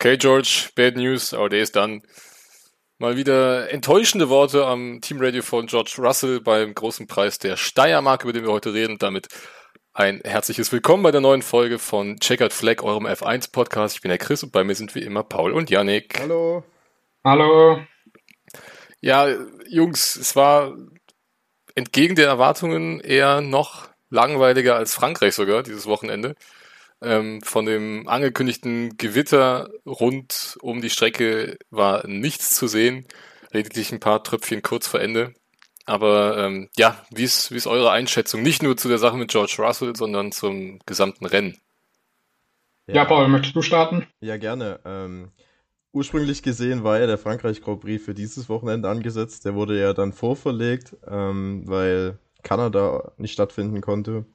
Okay, George, bad news, our day is done. Mal wieder enttäuschende Worte am Teamradio von George Russell beim großen Preis der Steiermark, über den wir heute reden. Damit ein herzliches Willkommen bei der neuen Folge von Checkered Flag, eurem F1 Podcast. Ich bin der Chris und bei mir sind wie immer Paul und Yannick. Hallo. Hallo. Ja, Jungs, es war entgegen der Erwartungen eher noch langweiliger als Frankreich sogar dieses Wochenende. Ähm, von dem angekündigten Gewitter rund um die Strecke war nichts zu sehen. Lediglich ein paar Tröpfchen kurz vor Ende. Aber ähm, ja, wie ist, wie ist eure Einschätzung? Nicht nur zu der Sache mit George Russell, sondern zum gesamten Rennen. Ja, ja Paul, möchtest du starten? Ja, gerne. Ähm, ursprünglich gesehen war ja der Frankreich Grand Prix für dieses Wochenende angesetzt. Der wurde ja dann vorverlegt, ähm, weil Kanada nicht stattfinden konnte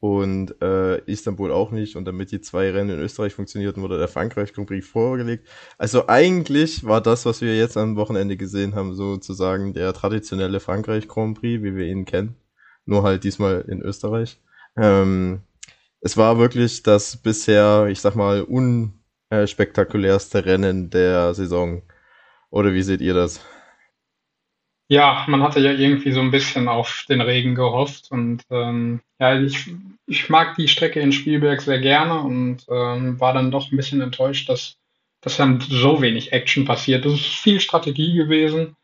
und äh, Istanbul auch nicht. Und damit die zwei Rennen in Österreich funktionierten, wurde der Frankreich Grand Prix vorgelegt. Also eigentlich war das, was wir jetzt am Wochenende gesehen haben, sozusagen der traditionelle Frankreich Grand Prix, wie wir ihn kennen. Nur halt diesmal in Österreich. Ähm, es war wirklich das bisher, ich sag mal, unspektakulärste Rennen der Saison. Oder wie seht ihr das? Ja, man hatte ja irgendwie so ein bisschen auf den Regen gehofft und ähm, ja, ich, ich mag die Strecke in Spielberg sehr gerne und ähm, war dann doch ein bisschen enttäuscht, dass, dass dann so wenig Action passiert. Das ist viel Strategie gewesen.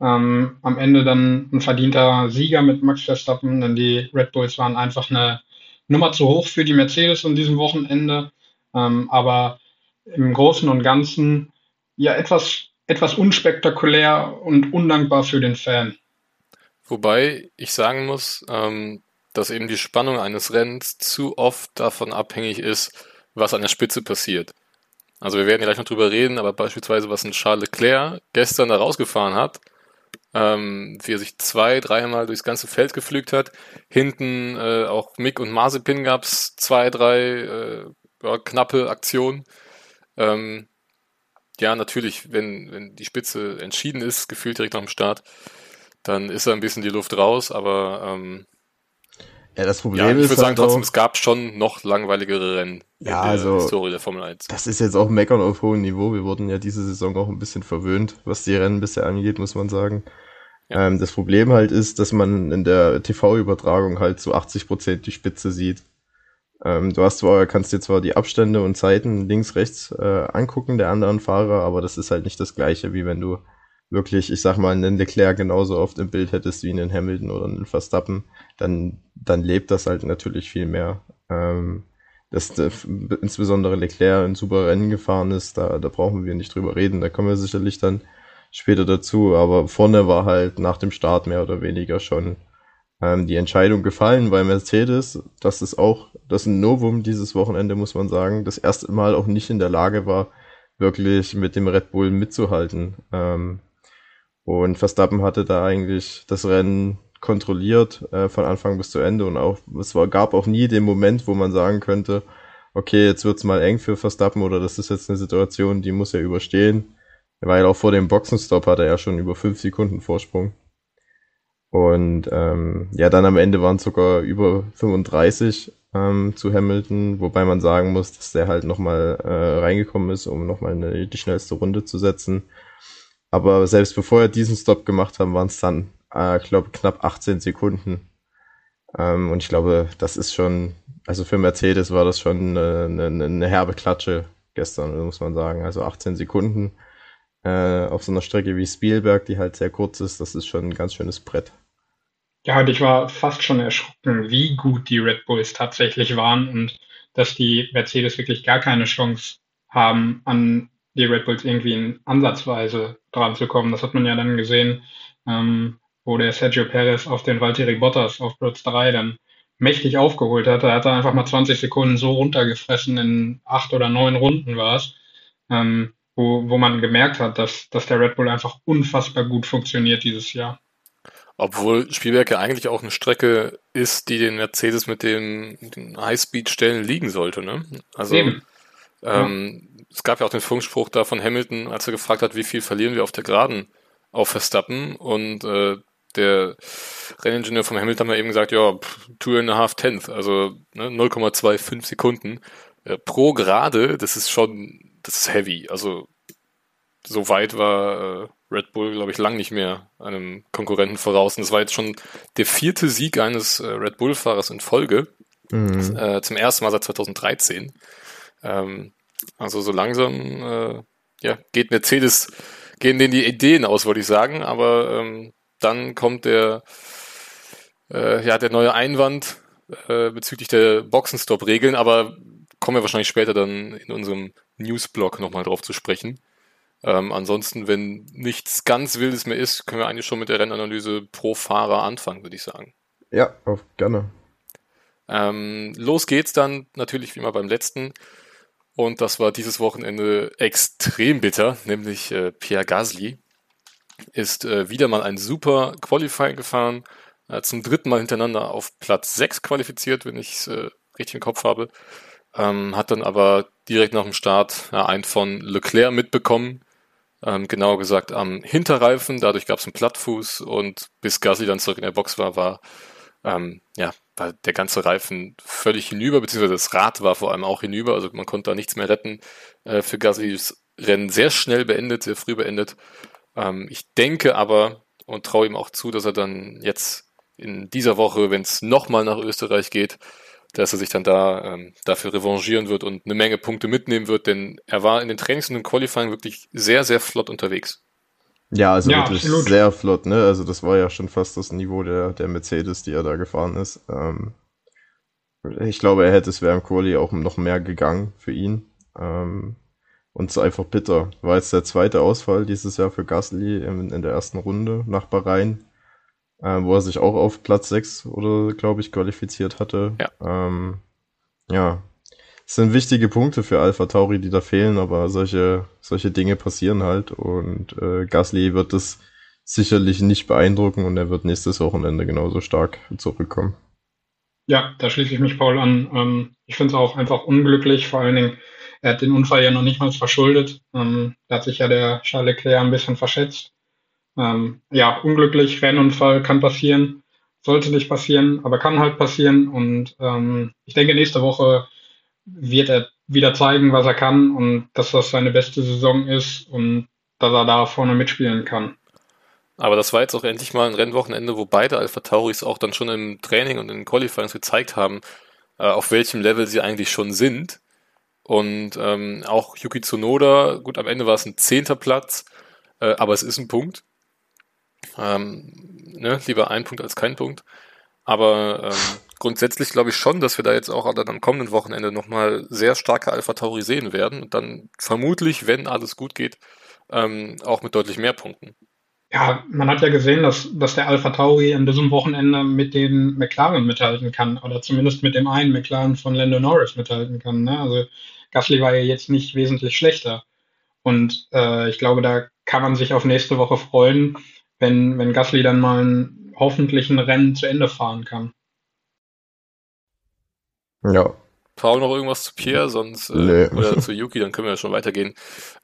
Ähm, am Ende dann ein verdienter Sieger mit Max Verstappen, denn die Red Bulls waren einfach eine Nummer zu hoch für die Mercedes an diesem Wochenende. Ähm, aber im Großen und Ganzen ja etwas etwas unspektakulär und undankbar für den Fan. Wobei ich sagen muss, ähm, dass eben die Spannung eines Rennens zu oft davon abhängig ist, was an der Spitze passiert. Also wir werden gleich noch drüber reden, aber beispielsweise, was ein Charles Leclerc gestern da rausgefahren hat, ähm, wie er sich zwei, dreimal durchs ganze Feld geflügt hat. Hinten äh, auch Mick und Mazepin gab es zwei, drei äh, ja, knappe Aktionen. Ähm, ja, natürlich, wenn, wenn die Spitze entschieden ist, gefühlt direkt nach dem Start, dann ist da ein bisschen die Luft raus, aber ähm, ja, das Problem ja, ich ist. Ich würde sagen, halt trotzdem, es gab schon noch langweiligere Rennen ja, in der also, Historie der Formel 1. Das ist jetzt auch Meckern auf hohem Niveau. Wir wurden ja diese Saison auch ein bisschen verwöhnt, was die Rennen bisher angeht, muss man sagen. Ja. Ähm, das Problem halt ist, dass man in der TV-Übertragung halt zu 80 Prozent die Spitze sieht. Ähm, du hast zwar, kannst dir zwar die Abstände und Zeiten links, rechts äh, angucken der anderen Fahrer, aber das ist halt nicht das gleiche, wie wenn du wirklich, ich sag mal, einen Leclerc genauso oft im Bild hättest wie einen Hamilton oder einen Verstappen, dann, dann lebt das halt natürlich viel mehr. Ähm, dass der, insbesondere Leclerc ein super Rennen gefahren ist, da, da brauchen wir nicht drüber reden, da kommen wir sicherlich dann später dazu, aber vorne war halt nach dem Start mehr oder weniger schon ähm, die Entscheidung gefallen, weil Mercedes, das ist auch, das ist ein Novum dieses Wochenende, muss man sagen, das erste Mal auch nicht in der Lage war, wirklich mit dem Red Bull mitzuhalten. Ähm, und Verstappen hatte da eigentlich das Rennen kontrolliert äh, von Anfang bis zu Ende und auch es war, gab auch nie den Moment, wo man sagen könnte, okay, jetzt wird's mal eng für Verstappen oder das ist jetzt eine Situation, die muss er überstehen, weil auch vor dem Boxenstopp hatte er schon über fünf Sekunden Vorsprung. Und ähm, ja, dann am Ende waren es sogar über 35 ähm, zu Hamilton, wobei man sagen muss, dass der halt nochmal äh, reingekommen ist, um nochmal eine, die schnellste Runde zu setzen. Aber selbst bevor er diesen Stop gemacht haben, waren es dann, äh, glaube, knapp 18 Sekunden. Ähm, und ich glaube, das ist schon, also für Mercedes war das schon eine, eine, eine herbe Klatsche gestern, muss man sagen. Also 18 Sekunden äh, auf so einer Strecke wie Spielberg, die halt sehr kurz ist, das ist schon ein ganz schönes Brett. Ja, und ich war fast schon erschrocken, wie gut die Red Bulls tatsächlich waren und dass die Mercedes wirklich gar keine Chance haben, an die Red Bulls irgendwie in ansatzweise dran zu kommen. Das hat man ja dann gesehen, ähm, wo der Sergio Perez auf den Valtteri Bottas auf Platz 3 dann mächtig aufgeholt hat. Er hat einfach mal 20 Sekunden so runtergefressen, in acht oder neun Runden war es, ähm, wo, wo man gemerkt hat, dass, dass der Red Bull einfach unfassbar gut funktioniert dieses Jahr. Obwohl Spielberg ja eigentlich auch eine Strecke ist, die den Mercedes mit den, den Highspeed-Stellen liegen sollte. Ne? Also ähm, ja. es gab ja auch den Funkspruch da von Hamilton, als er gefragt hat, wie viel verlieren wir auf der Geraden auf Verstappen und äh, der Renningenieur vom Hamilton hat eben gesagt, ja, two and a half tenth, also ne, 0,25 Sekunden äh, pro Gerade, das ist schon das ist heavy. Also so weit war äh, Red Bull, glaube ich, lang nicht mehr einem Konkurrenten voraus. Und das war jetzt schon der vierte Sieg eines äh, Red Bull-Fahrers in Folge. Mhm. Äh, zum ersten Mal seit 2013. Ähm, also so langsam äh, ja, geht Mercedes, gehen denen die Ideen aus, wollte ich sagen. Aber ähm, dann kommt der, äh, ja, der neue Einwand äh, bezüglich der Boxenstopp-Regeln. Aber kommen wir wahrscheinlich später dann in unserem Newsblog nochmal drauf zu sprechen. Ähm, ansonsten, wenn nichts ganz Wildes mehr ist, können wir eigentlich schon mit der Rennanalyse pro Fahrer anfangen, würde ich sagen. Ja, auf, gerne. Ähm, los geht's dann natürlich wie immer beim letzten. Und das war dieses Wochenende extrem bitter, nämlich äh, Pierre Gasly ist äh, wieder mal ein super Qualifying gefahren, äh, zum dritten Mal hintereinander auf Platz 6 qualifiziert, wenn ich es äh, richtig im Kopf habe. Ähm, hat dann aber direkt nach dem Start ja, einen von Leclerc mitbekommen, ähm, genauer gesagt am Hinterreifen. Dadurch gab es einen Plattfuß und bis Gasly dann zurück in der Box war, war, ähm, ja, war der ganze Reifen völlig hinüber, beziehungsweise das Rad war vor allem auch hinüber. Also man konnte da nichts mehr retten. Äh, für Gaslys Rennen sehr schnell beendet, sehr früh beendet. Ähm, ich denke aber und traue ihm auch zu, dass er dann jetzt in dieser Woche, wenn es nochmal nach Österreich geht, dass er sich dann da ähm, dafür revanchieren wird und eine Menge Punkte mitnehmen wird, denn er war in den Trainings und im Qualifying wirklich sehr, sehr flott unterwegs. Ja, also ja, wirklich absolut. sehr flott, ne? Also das war ja schon fast das Niveau der, der Mercedes, die er da gefahren ist. Ähm, ich glaube, er hätte es wäre im Quali auch noch mehr gegangen für ihn. Ähm, und es ist einfach bitter. War jetzt der zweite Ausfall dieses Jahr für Gasly in, in der ersten Runde nach Bahrain äh, wo er sich auch auf Platz 6 oder glaube ich qualifiziert hatte. Ja. Ähm, ja. Es sind wichtige Punkte für Alpha Tauri, die da fehlen, aber solche, solche Dinge passieren halt und äh, Gasly wird das sicherlich nicht beeindrucken und er wird nächstes Wochenende genauso stark zurückkommen. Ja, da schließe ich mich Paul an. Ähm, ich finde es auch einfach unglücklich, vor allen Dingen, er hat den Unfall ja noch nicht mal verschuldet. Ähm, da hat sich ja der Charles Leclerc ein bisschen verschätzt. Ähm, ja, unglücklich, Rennunfall kann passieren, sollte nicht passieren, aber kann halt passieren. Und ähm, ich denke, nächste Woche wird er wieder zeigen, was er kann und dass das seine beste Saison ist und dass er da vorne mitspielen kann. Aber das war jetzt auch endlich mal ein Rennwochenende, wo beide Alpha Tauris auch dann schon im Training und in den Qualifyings gezeigt haben, äh, auf welchem Level sie eigentlich schon sind. Und ähm, auch Yuki Tsunoda, gut, am Ende war es ein zehnter Platz, äh, aber es ist ein Punkt. Ähm, ne, lieber ein Punkt als kein Punkt. Aber ähm, grundsätzlich glaube ich schon, dass wir da jetzt auch dann am kommenden Wochenende nochmal sehr starke Alpha Tauri sehen werden und dann vermutlich, wenn alles gut geht, ähm, auch mit deutlich mehr Punkten. Ja, man hat ja gesehen, dass, dass der Alpha Tauri an diesem Wochenende mit den McLaren mithalten kann oder zumindest mit dem einen McLaren von Lando Norris mithalten kann. Ne? Also Gasly war ja jetzt nicht wesentlich schlechter. Und äh, ich glaube, da kann man sich auf nächste Woche freuen, wenn, wenn Gasly dann mal ein, hoffentlich ein Rennen zu Ende fahren kann. Ja. Paul noch irgendwas zu Pierre, sonst äh, nee. oder zu Yuki, dann können wir ja schon weitergehen.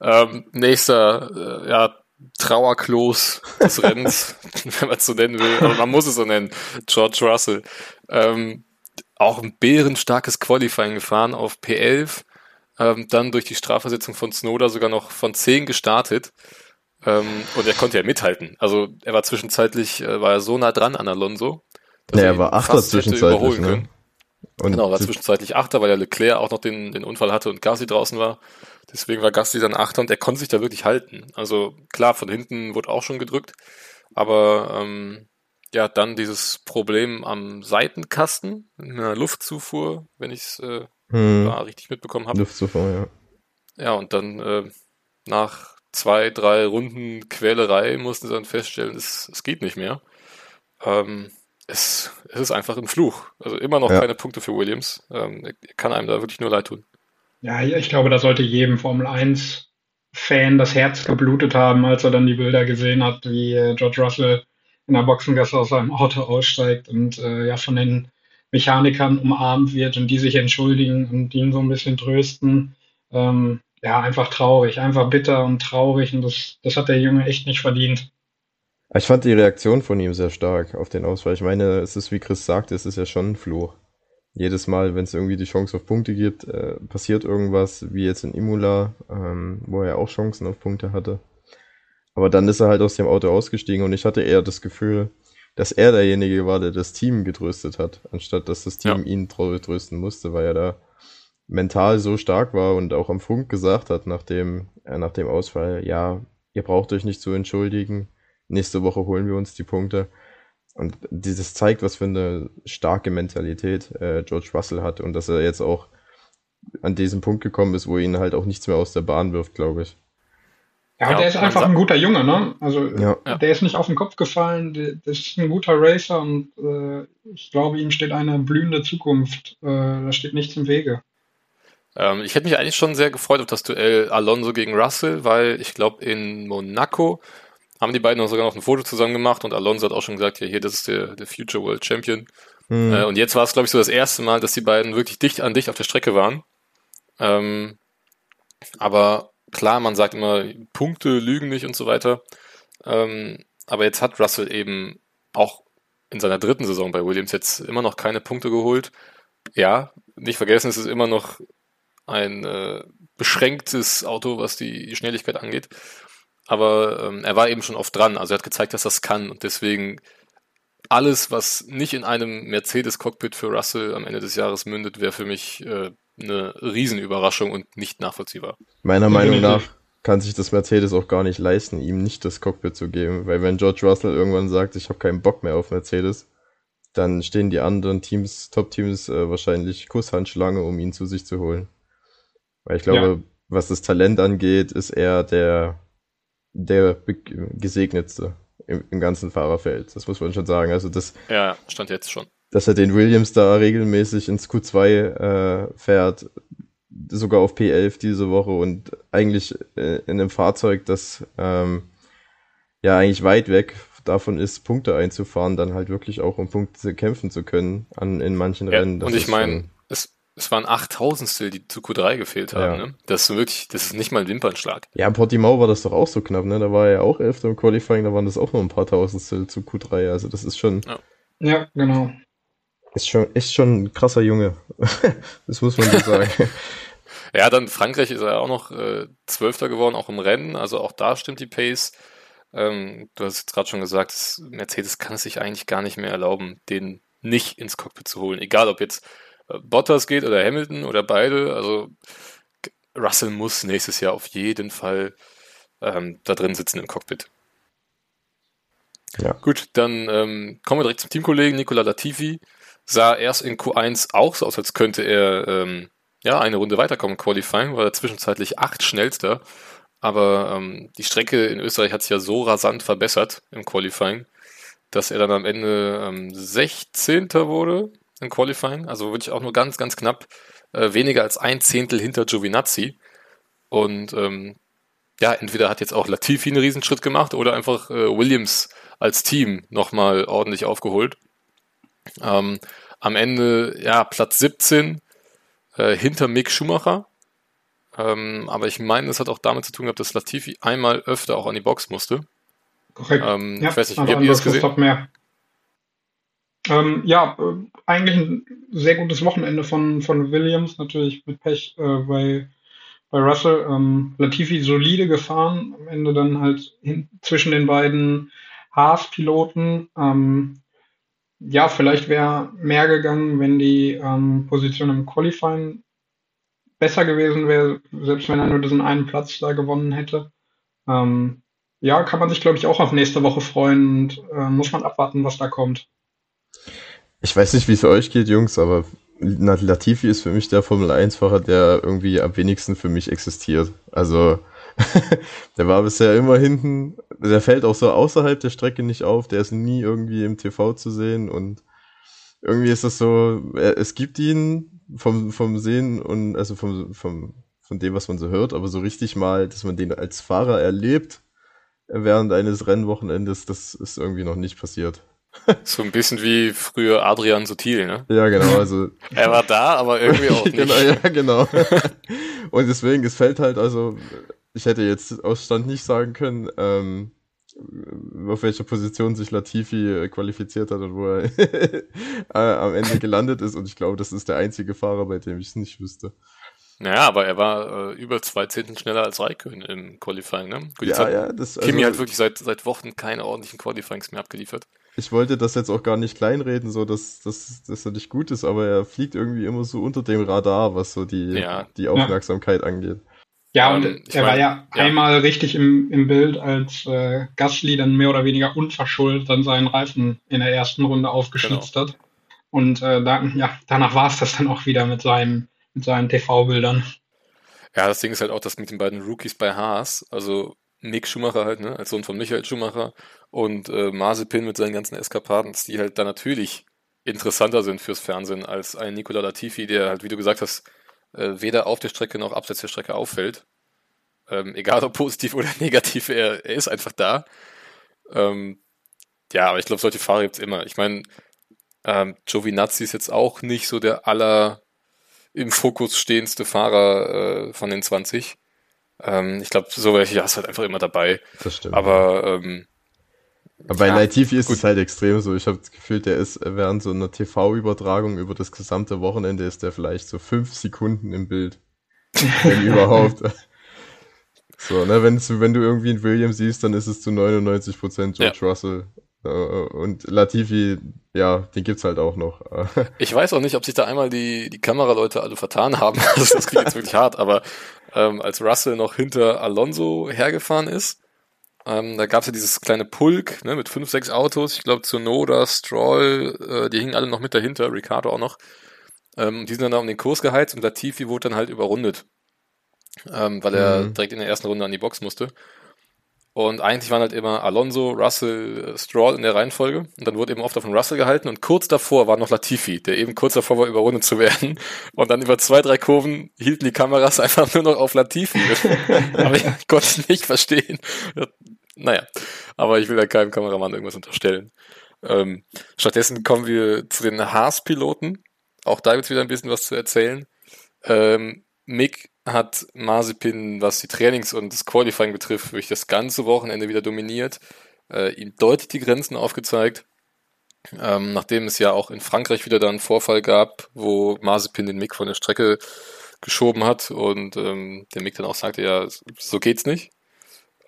Ähm, nächster, äh, ja, Trauerklos des Rennens, wenn man es so nennen will, aber man muss es so nennen. George Russell. Ähm, auch ein bärenstarkes Qualifying gefahren auf P11, ähm, dann durch die Strafversetzung von Snowder sogar noch von 10 gestartet. Ähm, und er konnte ja mithalten. Also er war zwischenzeitlich, äh, war er so nah dran an Alonso. Dass ja, er war Achter zwischenzeitlich. Ne? Und genau, war zwischenzeitlich Achter, weil ja Leclerc auch noch den, den Unfall hatte und Gasly draußen war. Deswegen war Gasly dann Achter und er konnte sich da wirklich halten. Also klar, von hinten wurde auch schon gedrückt, aber ähm, ja, dann dieses Problem am Seitenkasten, in einer Luftzufuhr, wenn ich es äh, hm. richtig mitbekommen habe. Luftzufuhr, ja. Ja, und dann äh, nach zwei, drei Runden Quälerei mussten sie dann feststellen, es, es geht nicht mehr. Ähm, es, es ist einfach ein Fluch. Also immer noch ja. keine Punkte für Williams. Ähm, kann einem da wirklich nur leid tun. Ja, ich glaube, da sollte jedem Formel 1 Fan das Herz geblutet haben, als er dann die Bilder gesehen hat, wie äh, George Russell in der Boxengasse aus seinem Auto aussteigt und äh, ja von den Mechanikern umarmt wird und die sich entschuldigen und ihn so ein bisschen trösten. Ähm, ja, einfach traurig, einfach bitter und traurig und das, das hat der Junge echt nicht verdient. Ich fand die Reaktion von ihm sehr stark auf den Ausfall. Ich meine, es ist, wie Chris sagt, es ist ja schon ein Fluch. jedes Mal, wenn es irgendwie die Chance auf Punkte gibt, äh, passiert irgendwas, wie jetzt in Imola, ähm, wo er auch Chancen auf Punkte hatte. Aber dann ist er halt aus dem Auto ausgestiegen und ich hatte eher das Gefühl, dass er derjenige war, der das Team getröstet hat, anstatt dass das Team ja. ihn trösten musste, weil er da mental so stark war und auch am Funk gesagt hat, nachdem, äh, nach dem Ausfall, ja, ihr braucht euch nicht zu entschuldigen, nächste Woche holen wir uns die Punkte. Und dieses zeigt, was für eine starke Mentalität äh, George Russell hat und dass er jetzt auch an diesen Punkt gekommen ist, wo ihn halt auch nichts mehr aus der Bahn wirft, glaube ich. Ja, ja der ist einfach ein guter Junge, ne? Also ja. der ist nicht auf den Kopf gefallen, der, der ist ein guter Racer und äh, ich glaube, ihm steht eine blühende Zukunft. Äh, da steht nichts im Wege. Ähm, ich hätte mich eigentlich schon sehr gefreut auf das Duell Alonso gegen Russell, weil ich glaube, in Monaco haben die beiden sogar noch ein Foto zusammen gemacht und Alonso hat auch schon gesagt, ja, hier, das ist der, der Future World Champion. Mhm. Äh, und jetzt war es, glaube ich, so das erste Mal, dass die beiden wirklich dicht an dicht auf der Strecke waren. Ähm, aber klar, man sagt immer, Punkte lügen nicht und so weiter. Ähm, aber jetzt hat Russell eben auch in seiner dritten Saison bei Williams jetzt immer noch keine Punkte geholt. Ja, nicht vergessen, es ist immer noch ein äh, beschränktes Auto, was die, Schnelligkeit angeht aber ähm, er war eben schon oft dran. Also er hat gezeigt, dass das kann und deswegen alles, was nicht in einem Mercedes-Cockpit für Russell am Ende des Jahres mündet, wäre für mich äh, eine Riesenüberraschung und nicht nachvollziehbar. Meiner Meinung nach kann sich das Mercedes auch gar nicht leisten, ihm nicht das Cockpit zu geben, weil wenn George Russell irgendwann sagt, ich habe keinen Bock mehr auf Mercedes, dann stehen die anderen Teams, Top-Teams äh, wahrscheinlich Kusshandschlange, um ihn zu sich zu holen. Weil ich glaube, ja. was das Talent angeht, ist er der der gesegnetste im, im, ganzen Fahrerfeld. Das muss man schon sagen. Also das. Ja, stand jetzt schon. Dass er den Williams da regelmäßig ins Q2 äh, fährt, sogar auf P11 diese Woche und eigentlich äh, in einem Fahrzeug, das ähm, ja eigentlich weit weg davon ist, Punkte einzufahren, dann halt wirklich auch um Punkte kämpfen zu können an, in manchen ja, Rennen. und ich meine, es, waren Achttausendstel, die zu Q3 gefehlt haben. Ja. Ne? Das ist wirklich, das ist nicht mal ein Wimpernschlag. Ja, in Portimao war das doch auch so knapp, ne? Da war er ja auch Elfter im Qualifying, da waren das auch nur ein paar Tausendstel zu Q3. Also das ist schon. Ja, ja genau. Ist schon, ist schon ein krasser Junge. das muss man so sagen. ja, dann Frankreich ist er auch noch äh, Zwölfter geworden, auch im Rennen. Also auch da stimmt die Pace. Ähm, du hast jetzt gerade schon gesagt, Mercedes kann es sich eigentlich gar nicht mehr erlauben, den nicht ins Cockpit zu holen. Egal ob jetzt Bottas geht oder Hamilton oder beide. Also Russell muss nächstes Jahr auf jeden Fall ähm, da drin sitzen im Cockpit. Ja. Gut, dann ähm, kommen wir direkt zum Teamkollegen Nicola Latifi. Sah erst in Q1 auch so aus, als könnte er ähm, ja eine Runde weiterkommen Qualifying, war er zwischenzeitlich acht schnellster. Aber ähm, die Strecke in Österreich hat sich ja so rasant verbessert im Qualifying, dass er dann am Ende ähm, 16. wurde im Qualifying, also wirklich auch nur ganz, ganz knapp äh, weniger als ein Zehntel hinter Giovinazzi. Und ähm, ja, entweder hat jetzt auch Latifi einen Riesenschritt gemacht oder einfach äh, Williams als Team nochmal ordentlich aufgeholt. Ähm, am Ende, ja, Platz 17 äh, hinter Mick Schumacher. Ähm, aber ich meine, das hat auch damit zu tun gehabt, dass Latifi einmal öfter auch an die Box musste. Korrekt. Ähm, ja, ich weiß nicht, wie habt ihr das gesehen? Mehr. Ähm, ja, äh, eigentlich ein sehr gutes Wochenende von, von Williams, natürlich mit Pech äh, bei, bei Russell. Ähm, Latifi solide gefahren, am Ende dann halt hin, zwischen den beiden Haas-Piloten. Ähm, ja, vielleicht wäre mehr gegangen, wenn die ähm, Position im Qualifying besser gewesen wäre, selbst wenn er nur diesen einen Platz da gewonnen hätte. Ähm, ja, kann man sich, glaube ich, auch auf nächste Woche freuen und äh, muss man abwarten, was da kommt. Ich weiß nicht, wie es für euch geht, Jungs, aber Latifi ist für mich der Formel 1-Fahrer, der irgendwie am wenigsten für mich existiert. Also, der war bisher immer hinten, der fällt auch so außerhalb der Strecke nicht auf, der ist nie irgendwie im TV zu sehen und irgendwie ist das so, es gibt ihn vom, vom Sehen und also vom, vom, von dem, was man so hört, aber so richtig mal, dass man den als Fahrer erlebt während eines Rennwochenendes, das ist irgendwie noch nicht passiert. So ein bisschen wie früher Adrian Sutil, ne? Ja, genau. Also er war da, aber irgendwie auch nicht. genau, ja, genau. Und deswegen, es fällt halt, also, ich hätte jetzt aus Stand nicht sagen können, ähm, auf welcher Position sich Latifi äh, qualifiziert hat und wo er äh, am Ende gelandet ist. Und ich glaube, das ist der einzige Fahrer, bei dem ich es nicht wüsste. Naja, aber er war äh, über zwei Zehnten schneller als Raikön im Qualifying, ne? Gut, ja, ja, das, also, Kimi hat wirklich seit, seit Wochen keine ordentlichen Qualifyings mehr abgeliefert. Ich wollte das jetzt auch gar nicht kleinreden, so dass, dass, dass er nicht gut ist, aber er fliegt irgendwie immer so unter dem Radar, was so die, ja. die Aufmerksamkeit ja. angeht. Ja, und ähm, er mein, war ja, ja, einmal richtig im, im Bild, als äh, Gasly dann mehr oder weniger unverschuldet dann seinen Reifen in der ersten Runde aufgeschnitzt genau. hat. Und äh, dann, ja, danach war es das dann auch wieder mit seinem mit seinen TV-Bildern. Ja, das Ding ist halt auch, dass mit den beiden Rookies bei Haas, also Nick Schumacher halt, ne, als Sohn von Michael Schumacher und äh, Mazepin mit seinen ganzen Eskapaden, die halt da natürlich interessanter sind fürs Fernsehen als ein Nicola Latifi, der halt, wie du gesagt hast, äh, weder auf der Strecke noch abseits der Strecke auffällt. Ähm, egal ob positiv oder negativ, er, er ist einfach da. Ähm, ja, aber ich glaube, solche Fahrer gibt es immer. Ich meine, ähm, Giovinazzi ist jetzt auch nicht so der aller im Fokus stehendste Fahrer äh, von den 20. Ähm, ich glaube, so welche hast du halt einfach immer dabei. Das stimmt. Aber, ähm, aber bei ja, Latifi ist gut. es halt extrem so. Ich habe das Gefühl, der ist während so einer TV-Übertragung über das gesamte Wochenende ist der vielleicht so fünf Sekunden im Bild. wenn überhaupt. So, ne, wenn, wenn du irgendwie einen William siehst, dann ist es zu 99% George ja. Russell. Äh, und Latifi, ja, den gibt's halt auch noch. ich weiß auch nicht, ob sich da einmal die, die Kameraleute alle vertan haben. Also das klingt jetzt wirklich hart, aber ähm, als Russell noch hinter Alonso hergefahren ist, ähm, da gab's ja dieses kleine Pulk ne, mit fünf, sechs Autos. Ich glaube, Zunoda, Stroll, äh, die hingen alle noch mit dahinter, Ricardo auch noch. Ähm, die sind dann da um den Kurs geheizt und Latifi wurde dann halt überrundet, ähm, weil er mhm. direkt in der ersten Runde an die Box musste. Und eigentlich waren halt immer Alonso, Russell, Stroll in der Reihenfolge. Und dann wurde eben oft auf den Russell gehalten. Und kurz davor war noch Latifi, der eben kurz davor war, überrundet zu werden. Und dann über zwei, drei Kurven hielten die Kameras einfach nur noch auf Latifi. aber ich konnte es nicht verstehen. Naja, aber ich will da keinem Kameramann irgendwas unterstellen. Ähm, stattdessen kommen wir zu den Haas-Piloten. Auch da gibt es wieder ein bisschen was zu erzählen. Ähm, Mick hat Mazepin, was die Trainings und das Qualifying betrifft, wirklich das ganze Wochenende wieder dominiert, äh, ihm deutlich die Grenzen aufgezeigt. Ähm, nachdem es ja auch in Frankreich wieder da einen Vorfall gab, wo Mazepin den Mick von der Strecke geschoben hat und ähm, der Mick dann auch sagte, ja, so geht's nicht.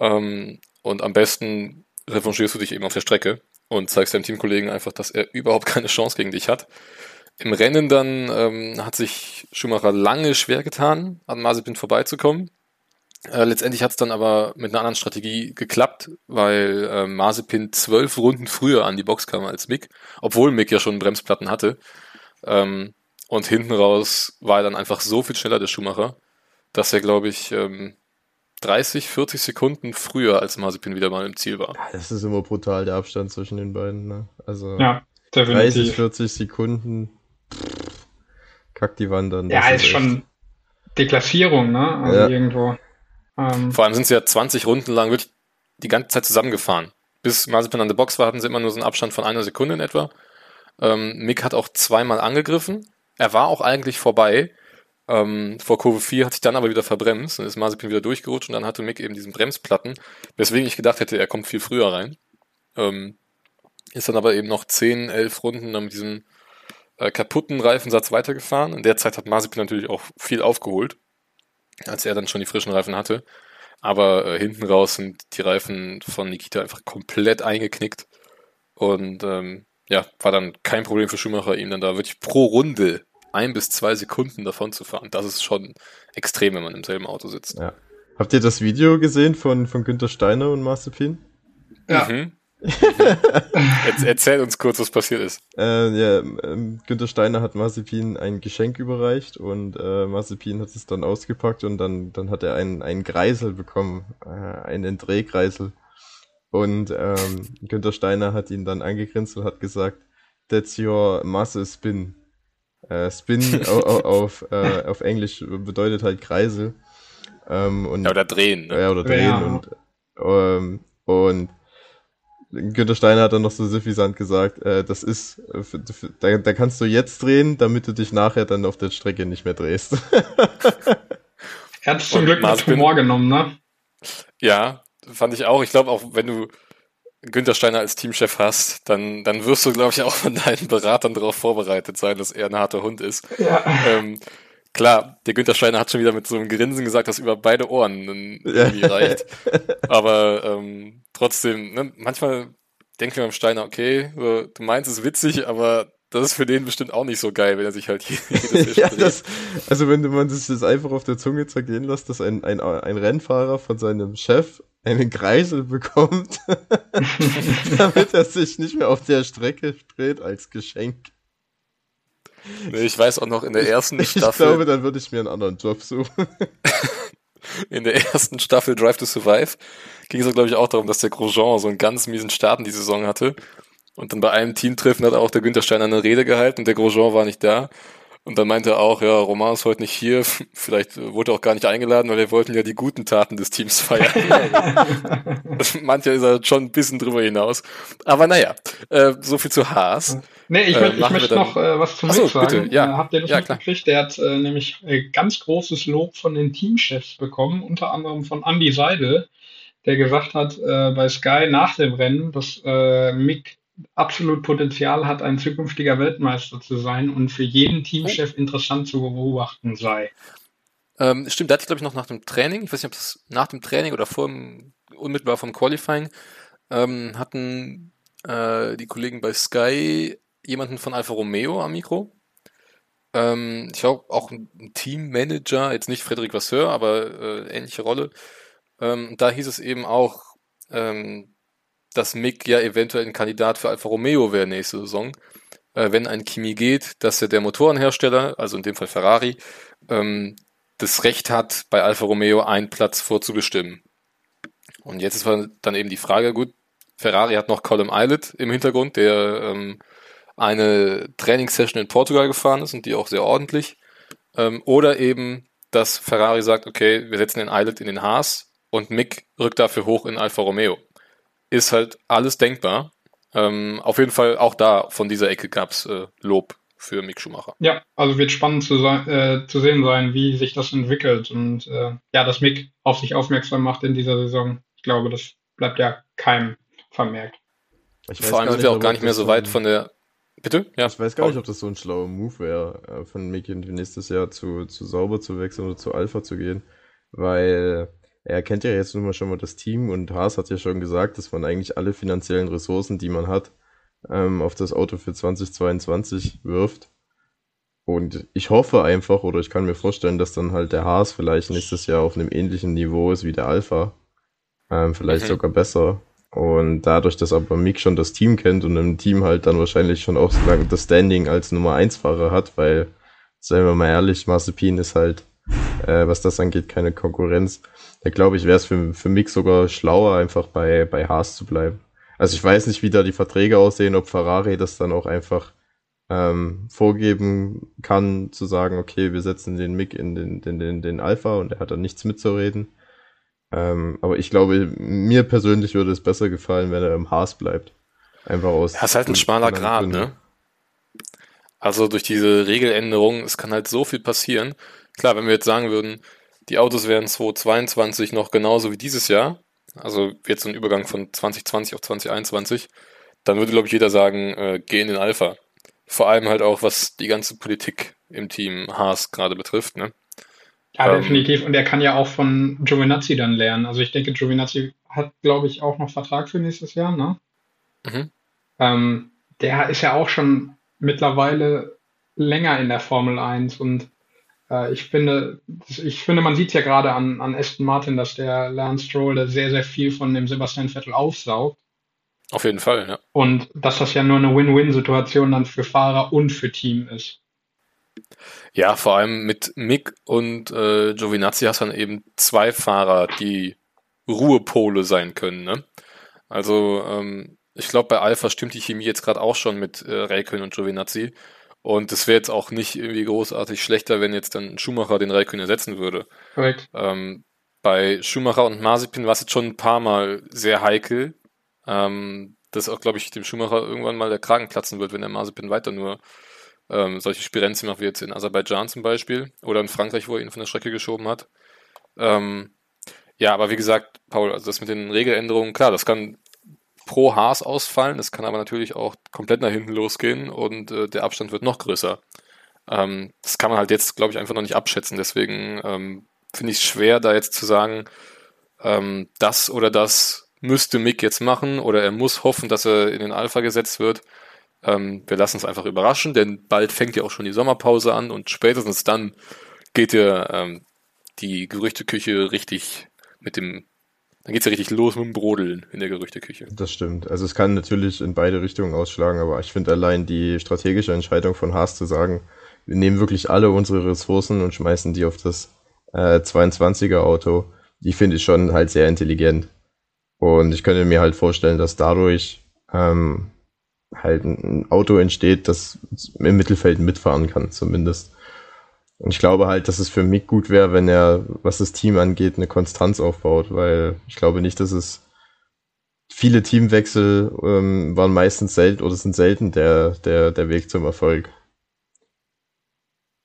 Ähm, und am besten revanchierst du dich eben auf der Strecke und zeigst deinem Teamkollegen einfach, dass er überhaupt keine Chance gegen dich hat. Im Rennen dann ähm, hat sich Schumacher lange schwer getan, an Mazepin vorbeizukommen. Äh, letztendlich hat es dann aber mit einer anderen Strategie geklappt, weil äh, Mazepin zwölf Runden früher an die Box kam als Mick, obwohl Mick ja schon Bremsplatten hatte. Ähm, und hinten raus war er dann einfach so viel schneller, der Schumacher, dass er, glaube ich, ähm, 30, 40 Sekunden früher als Mazepin wieder mal im Ziel war. Das ist immer brutal, der Abstand zwischen den beiden. Ne? Also ja, 30, 40 Sekunden Kack die Wand dann. Ja, ist, ist schon Deklassierung, ne? Also ja. irgendwo. Ähm, Vor allem sind sie ja 20 Runden lang wirklich die ganze Zeit zusammengefahren. Bis Mazepin an der Box war, hatten sie immer nur so einen Abstand von einer Sekunde in etwa. Ähm, Mick hat auch zweimal angegriffen. Er war auch eigentlich vorbei. Ähm, vor Kurve 4 hat sich dann aber wieder verbremst und ist Mazepin wieder durchgerutscht und dann hatte Mick eben diesen Bremsplatten, weswegen ich gedacht hätte, er kommt viel früher rein. Ähm, ist dann aber eben noch 10, 11 Runden dann mit diesem äh, kaputten Reifensatz weitergefahren. In der Zeit hat Mazepin natürlich auch viel aufgeholt, als er dann schon die frischen Reifen hatte. Aber äh, hinten raus sind die Reifen von Nikita einfach komplett eingeknickt. Und ähm, ja, war dann kein Problem für Schumacher, ihm dann da wirklich pro Runde ein bis zwei Sekunden davon zu fahren. Das ist schon extrem, wenn man im selben Auto sitzt. Ja. Habt ihr das Video gesehen von, von Günther Steiner und Mazepin? Ja. Mhm. Erzähl uns kurz, was passiert ist. Äh, ja, ähm, Günther Steiner hat Mazepin ein Geschenk überreicht und äh, Mazepin hat es dann ausgepackt und dann, dann hat er einen, einen Kreisel bekommen, äh, einen Drehkreisel. Und ähm, Günther Steiner hat ihn dann angegrinst und hat gesagt, that's your muscle spin. Äh, spin auf, auf, äh, auf Englisch bedeutet halt Kreisel. Ähm, und, ja, oder drehen. Ne? Ja, oder drehen. Ja. Und, ähm, und Günter Steiner hat dann noch so suffisant gesagt, äh, das ist, äh, da, da kannst du jetzt drehen, damit du dich nachher dann auf der Strecke nicht mehr drehst. er hat zum Glück mit Humor genommen, ne? Ja, fand ich auch. Ich glaube auch, wenn du Günther Steiner als Teamchef hast, dann, dann wirst du, glaube ich, auch von deinen Beratern darauf vorbereitet sein, dass er ein harter Hund ist. Ja. Ähm, klar, der Günther Steiner hat schon wieder mit so einem Grinsen gesagt, dass über beide Ohren irgendwie reicht. Aber ähm, trotzdem, ne, manchmal denke ich mir beim Steiner, okay, du meinst es witzig, aber das ist für den bestimmt auch nicht so geil, wenn er sich halt jedes ja, das, Also wenn man sich das einfach auf der Zunge zergehen lässt, dass ein, ein, ein Rennfahrer von seinem Chef einen Kreisel bekommt, damit er sich nicht mehr auf der Strecke dreht als Geschenk. Nee, ich weiß auch noch in der ersten ich, Staffel. Ich glaube, dann würde ich mir einen anderen Job suchen. In der ersten Staffel Drive to Survive ging es, glaube ich, auch darum, dass der Grosjean so einen ganz miesen Start in die Saison hatte. Und dann bei einem Teamtreffen hat auch der Günther Steiner eine Rede gehalten und der Grosjean war nicht da. Und dann meinte er auch, ja, Roman ist heute nicht hier, vielleicht wurde er auch gar nicht eingeladen, weil wir wollten ja die guten Taten des Teams feiern. Mancher ist er schon ein bisschen drüber hinaus. Aber naja, äh, so viel zu Haas. Nee, ich, äh, ich möchte noch äh, was zum Achso, Mick sagen. Bitte, ja. Äh, habt ihr das ja, mitgekriegt? Der hat äh, nämlich äh, ganz großes Lob von den Teamchefs bekommen, unter anderem von Andy Seidel, der gesagt hat bei Sky nach dem Rennen, dass Mick absolut Potenzial hat, ein zukünftiger Weltmeister zu sein und für jeden Teamchef interessant zu beobachten sei. Ähm, stimmt, da hatte ich glaube ich noch nach dem Training, ich weiß nicht, ob das nach dem Training oder vor unmittelbar vom Qualifying, ähm, hatten äh, die Kollegen bei Sky jemanden von Alfa Romeo am Mikro. Ähm, ich glaube auch ein Teammanager, jetzt nicht Frederik Vasseur, aber äh, ähnliche Rolle. Ähm, da hieß es eben auch, ähm, dass Mick ja eventuell ein Kandidat für Alfa Romeo wäre nächste Saison. Äh, wenn ein Kimi geht, dass er der Motorenhersteller, also in dem Fall Ferrari, ähm, das Recht hat, bei Alfa Romeo einen Platz vorzubestimmen. Und jetzt ist dann eben die Frage, gut, Ferrari hat noch Colin Eilert im Hintergrund, der ähm, eine Trainingssession in Portugal gefahren ist und die auch sehr ordentlich. Ähm, oder eben, dass Ferrari sagt, okay, wir setzen den Eilert in den Haas und Mick rückt dafür hoch in Alfa Romeo ist halt alles denkbar. Ähm, auf jeden Fall auch da von dieser Ecke gab's äh, Lob für Mick Schumacher. Ja, also wird spannend zu, sein, äh, zu sehen sein, wie sich das entwickelt und äh, ja, dass Mick auf sich aufmerksam macht in dieser Saison. Ich glaube, das bleibt ja keinem vermerkt. Vor allem sind wir auch gar nicht mehr so weit von der. Bitte? Ja. Ich weiß gar nicht, ob das so ein schlauer Move wäre, äh, von Mick nächstes Jahr zu, zu Sauber zu wechseln oder zu Alpha zu gehen, weil er kennt ja jetzt nun mal schon mal das Team und Haas hat ja schon gesagt, dass man eigentlich alle finanziellen Ressourcen, die man hat, ähm, auf das Auto für 2022 wirft. Und ich hoffe einfach, oder ich kann mir vorstellen, dass dann halt der Haas vielleicht nächstes Jahr auf einem ähnlichen Niveau ist wie der Alpha. Ähm, vielleicht mhm. sogar besser. Und dadurch, dass aber Mick schon das Team kennt und im Team halt dann wahrscheinlich schon auch das Standing als Nummer 1 Fahrer hat, weil, seien wir mal ehrlich, Mazepin ist halt, äh, was das angeht, keine Konkurrenz. Da glaube ich, wäre es für, für Mick sogar schlauer, einfach bei, bei Haas zu bleiben. Also ich weiß nicht, wie da die Verträge aussehen, ob Ferrari das dann auch einfach ähm, vorgeben kann, zu sagen, okay, wir setzen den Mick in den, den, den, den Alpha und er hat dann nichts mitzureden. Ähm, aber ich glaube, mir persönlich würde es besser gefallen, wenn er im Haas bleibt. Einfach aus. Das ist halt ein schmaler Grad, ne? Also durch diese Regeländerung, es kann halt so viel passieren. Klar, wenn wir jetzt sagen würden, die Autos wären 2022 noch genauso wie dieses Jahr, also jetzt so ein Übergang von 2020 auf 2021, dann würde, glaube ich, jeder sagen, äh, geh in den Alpha. Vor allem halt auch, was die ganze Politik im Team Haas gerade betrifft, ne? Ja, ähm, definitiv. Und er kann ja auch von Giovinazzi dann lernen. Also ich denke, Giovinazzi hat, glaube ich, auch noch Vertrag für nächstes Jahr, ne? Mhm. Ähm, der ist ja auch schon mittlerweile länger in der Formel 1 und äh, ich finde, ich finde, man sieht ja gerade an, an Aston Martin, dass der Lance Stroll da sehr, sehr viel von dem Sebastian Vettel aufsaugt. Auf jeden Fall, ja. Und dass das ja nur eine Win-Win-Situation dann für Fahrer und für Team ist. Ja, vor allem mit Mick und äh, Giovinazzi hast du dann eben zwei Fahrer, die Ruhepole sein können. Ne? Also ähm, ich glaube, bei Alpha stimmt die Chemie jetzt gerade auch schon mit äh, Räikkönen und Giovinazzi. Und es wäre jetzt auch nicht irgendwie großartig schlechter, wenn jetzt dann Schumacher den Raikkonen ersetzen würde. Korrekt. Ähm, bei Schumacher und Mazepin war es jetzt schon ein paar Mal sehr heikel, ähm, dass auch, glaube ich, dem Schumacher irgendwann mal der Kragen platzen wird, wenn der Mazepin weiter nur ähm, solche Spirenzien macht wie jetzt in Aserbaidschan zum Beispiel oder in Frankreich, wo er ihn von der Strecke geschoben hat. Ähm, ja, aber wie gesagt, Paul, also das mit den Regeländerungen, klar, das kann pro Haas ausfallen. Das kann aber natürlich auch komplett nach hinten losgehen und äh, der Abstand wird noch größer. Ähm, das kann man halt jetzt, glaube ich, einfach noch nicht abschätzen. Deswegen ähm, finde ich es schwer, da jetzt zu sagen, ähm, das oder das müsste Mick jetzt machen oder er muss hoffen, dass er in den Alpha gesetzt wird. Ähm, wir lassen es einfach überraschen, denn bald fängt ja auch schon die Sommerpause an und spätestens dann geht ja ähm, die Gerüchteküche richtig mit dem, dann geht's ja richtig los mit dem Brodeln in der Gerüchteküche. Das stimmt. Also es kann natürlich in beide Richtungen ausschlagen, aber ich finde allein die strategische Entscheidung von Haas zu sagen, wir nehmen wirklich alle unsere Ressourcen und schmeißen die auf das äh, 22er Auto, die finde ich schon halt sehr intelligent. Und ich könnte mir halt vorstellen, dass dadurch ähm, halt ein Auto entsteht, das im Mittelfeld mitfahren kann, zumindest. Und ich glaube halt, dass es für Mick gut wäre, wenn er, was das Team angeht, eine Konstanz aufbaut, weil ich glaube nicht, dass es viele Teamwechsel ähm, waren meistens selten oder sind selten der, der, der Weg zum Erfolg.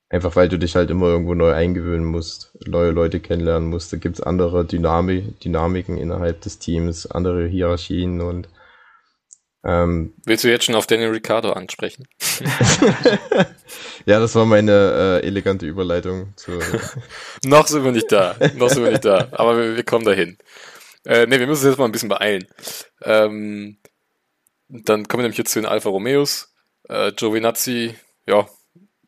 Einfach weil du dich halt immer irgendwo neu eingewöhnen musst, neue Leute kennenlernen musst. Da gibt es andere Dynamik, Dynamiken innerhalb des Teams, andere Hierarchien und ähm, Willst du jetzt schon auf Daniel Ricciardo ansprechen? ja, das war meine äh, elegante Überleitung. Zu Noch sind wir nicht da. Noch sind wir nicht da. Aber wir, wir kommen dahin. Äh, ne, wir müssen uns jetzt mal ein bisschen beeilen. Ähm, dann kommen wir nämlich jetzt zu den Alfa Romeos. Äh, Giovinazzi, ja,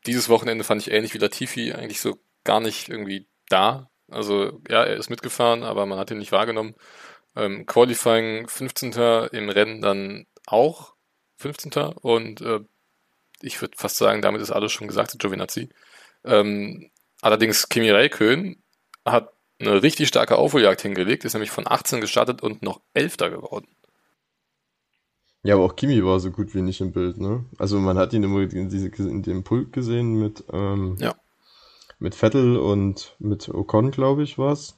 dieses Wochenende fand ich ähnlich wie Latifi eigentlich so gar nicht irgendwie da. Also ja, er ist mitgefahren, aber man hat ihn nicht wahrgenommen. Ähm, Qualifying 15. im Rennen dann auch 15. Und äh, ich würde fast sagen, damit ist alles schon gesagt, Giovinazzi. Ähm, allerdings Kimi Räikkönen hat eine richtig starke Aufholjagd hingelegt, ist nämlich von 18 gestartet und noch 11. geworden. Ja, aber auch Kimi war so gut wie nicht im Bild, ne? Also man hat ihn immer in, diese, in dem Pult gesehen mit, ähm, ja. mit Vettel und mit Ocon, glaube ich, war's.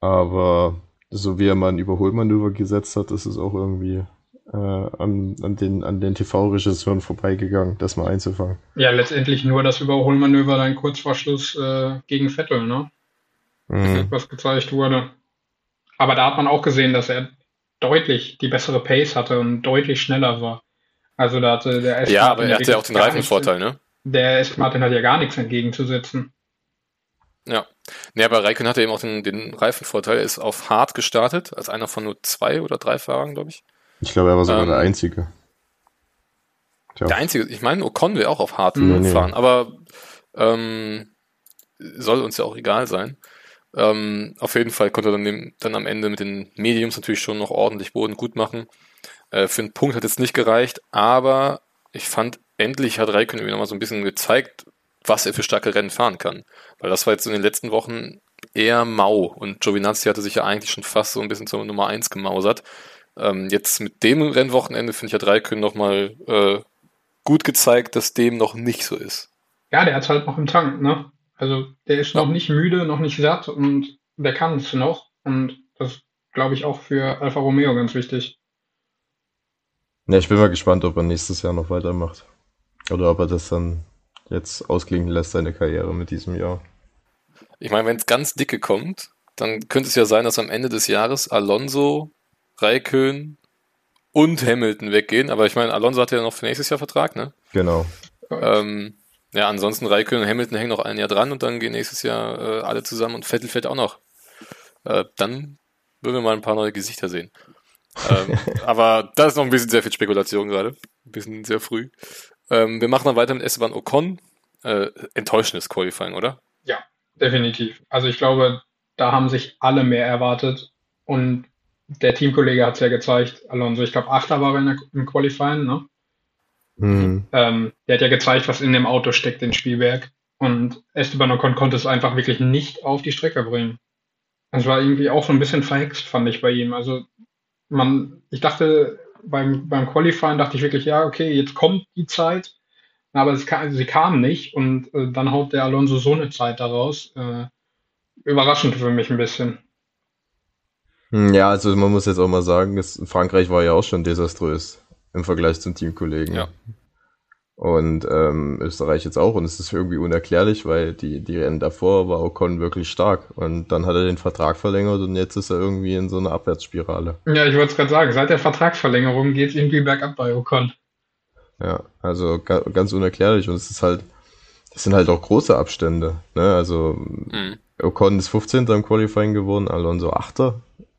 Aber so wie er mal ein Überholmanöver gesetzt hat, ist es auch irgendwie äh, an, an den, an den TV-Regisseuren vorbeigegangen, das mal einzufangen. Ja, letztendlich nur das Überholmanöver dann kurz vor Schluss äh, gegen Vettel, ne? Mhm. Was gezeigt wurde. Aber da hat man auch gesehen, dass er deutlich die bessere Pace hatte und deutlich schneller war. Also da hatte der Aston Ja, aber er hatte ja auch den Reifenvorteil, ne? Der Aston Martin hat ja gar nichts entgegenzusetzen. Ja. Ne, aber Raikön hatte eben auch den, den Reifenvorteil. Er ist auf hart gestartet, als einer von nur zwei oder drei Fahrern, glaube ich. Ich glaube, er war sogar ähm, der Einzige. Tja. Der Einzige. Ich meine, Ocon will auch auf hart nee, fahren, nee. aber ähm, soll uns ja auch egal sein. Ähm, auf jeden Fall konnte er dann, dem, dann am Ende mit den Mediums natürlich schon noch ordentlich Boden gut machen. Äh, für einen Punkt hat es nicht gereicht, aber ich fand, endlich hat Raikkonen wieder mal so ein bisschen gezeigt, was er für starke Rennen fahren kann. Weil das war jetzt in den letzten Wochen eher mau und Giovinazzi hatte sich ja eigentlich schon fast so ein bisschen zur Nummer 1 gemausert. Ähm, jetzt mit dem Rennwochenende finde ich hat Raikkonen nochmal äh, gut gezeigt, dass dem noch nicht so ist. Ja, der hat halt noch im Tank, ne? Also der ist noch nicht müde, noch nicht satt und der kann es noch. Und das glaube ich auch für Alfa Romeo ganz wichtig. Ja, ich bin mal gespannt, ob er nächstes Jahr noch weitermacht. Oder ob er das dann jetzt ausklingen lässt, seine Karriere mit diesem Jahr. Ich meine, wenn es ganz dicke kommt, dann könnte es ja sein, dass am Ende des Jahres Alonso, Raikön und Hamilton weggehen. Aber ich meine, Alonso hat ja noch für nächstes Jahr Vertrag, ne? Genau. Ähm, ja, ansonsten Raikön und Hamilton hängen noch ein Jahr dran und dann gehen nächstes Jahr äh, alle zusammen und Vettel fällt auch noch. Äh, dann würden wir mal ein paar neue Gesichter sehen. ähm, aber da ist noch ein bisschen sehr viel Spekulation gerade. Ein bisschen sehr früh. Ähm, wir machen dann weiter mit Esteban Ocon. Äh, enttäuschendes Qualifying, oder? Ja, definitiv. Also ich glaube, da haben sich alle mehr erwartet und der Teamkollege hat es ja gezeigt, Alonso, ich glaube, Achter war er der, im Qualifying, ne? Mhm. Ähm, der hat ja gezeigt, was in dem Auto steckt, in Spielberg. Und Esteban Ocon konnte es einfach wirklich nicht auf die Strecke bringen. Das war irgendwie auch so ein bisschen verhext, fand ich bei ihm. Also man, ich dachte beim, beim Qualifying dachte ich wirklich, ja, okay, jetzt kommt die Zeit. Aber kam, sie kam nicht und äh, dann haut der Alonso so eine Zeit daraus. Äh, überraschend für mich ein bisschen. Hm, ja, also man muss jetzt auch mal sagen, Frankreich war ja auch schon desaströs im Vergleich zum Teamkollegen. Ja. Und ähm, Österreich jetzt auch. Und es ist irgendwie unerklärlich, weil die, die Rennen davor war Ocon wirklich stark. Und dann hat er den Vertrag verlängert und jetzt ist er irgendwie in so einer Abwärtsspirale. Ja, ich wollte es gerade sagen, seit der Vertragsverlängerung geht es irgendwie bergab bei Ocon. Ja, also ga, ganz unerklärlich. Und es ist halt, das sind halt auch große Abstände. Ne? Also mhm. Ocon ist 15. im Qualifying geworden, Alonso 8.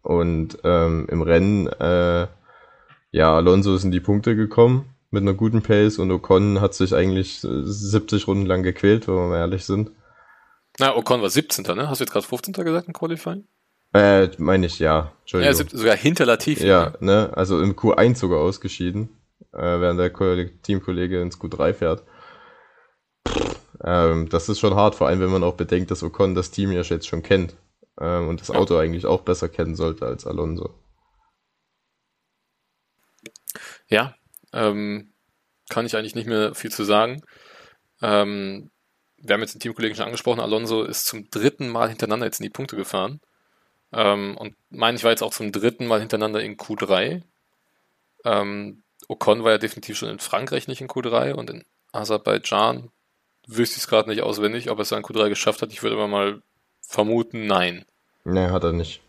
Und ähm, im Rennen, äh, ja, Alonso ist in die Punkte gekommen mit einer guten Pace und Ocon hat sich eigentlich 70 Runden lang gequält, wenn wir mal ehrlich sind. Na, Ocon war 17. ne? Hast du jetzt gerade 15. gesagt im Qualifying? Äh, meine ich, ja. Entschuldigung. Ja, sogar hinter Latifi. Ja, ne? Also im Q1 sogar ausgeschieden, äh, während der Teamkollege ins Q3 fährt. Ähm, das ist schon hart, vor allem wenn man auch bedenkt, dass Ocon das Team ja jetzt schon kennt ähm, und das Auto ja. eigentlich auch besser kennen sollte als Alonso. Ja, ähm, kann ich eigentlich nicht mehr viel zu sagen. Ähm, wir haben jetzt den Teamkollegen schon angesprochen, Alonso ist zum dritten Mal hintereinander jetzt in die Punkte gefahren. Ähm, und meine ich war jetzt auch zum dritten Mal hintereinander in Q3. Ähm, Ocon war ja definitiv schon in Frankreich nicht in Q3 und in Aserbaidschan wüsste ich es gerade nicht auswendig, ob er es in Q3 geschafft hat. Ich würde aber mal vermuten, nein. Nee, hat er nicht.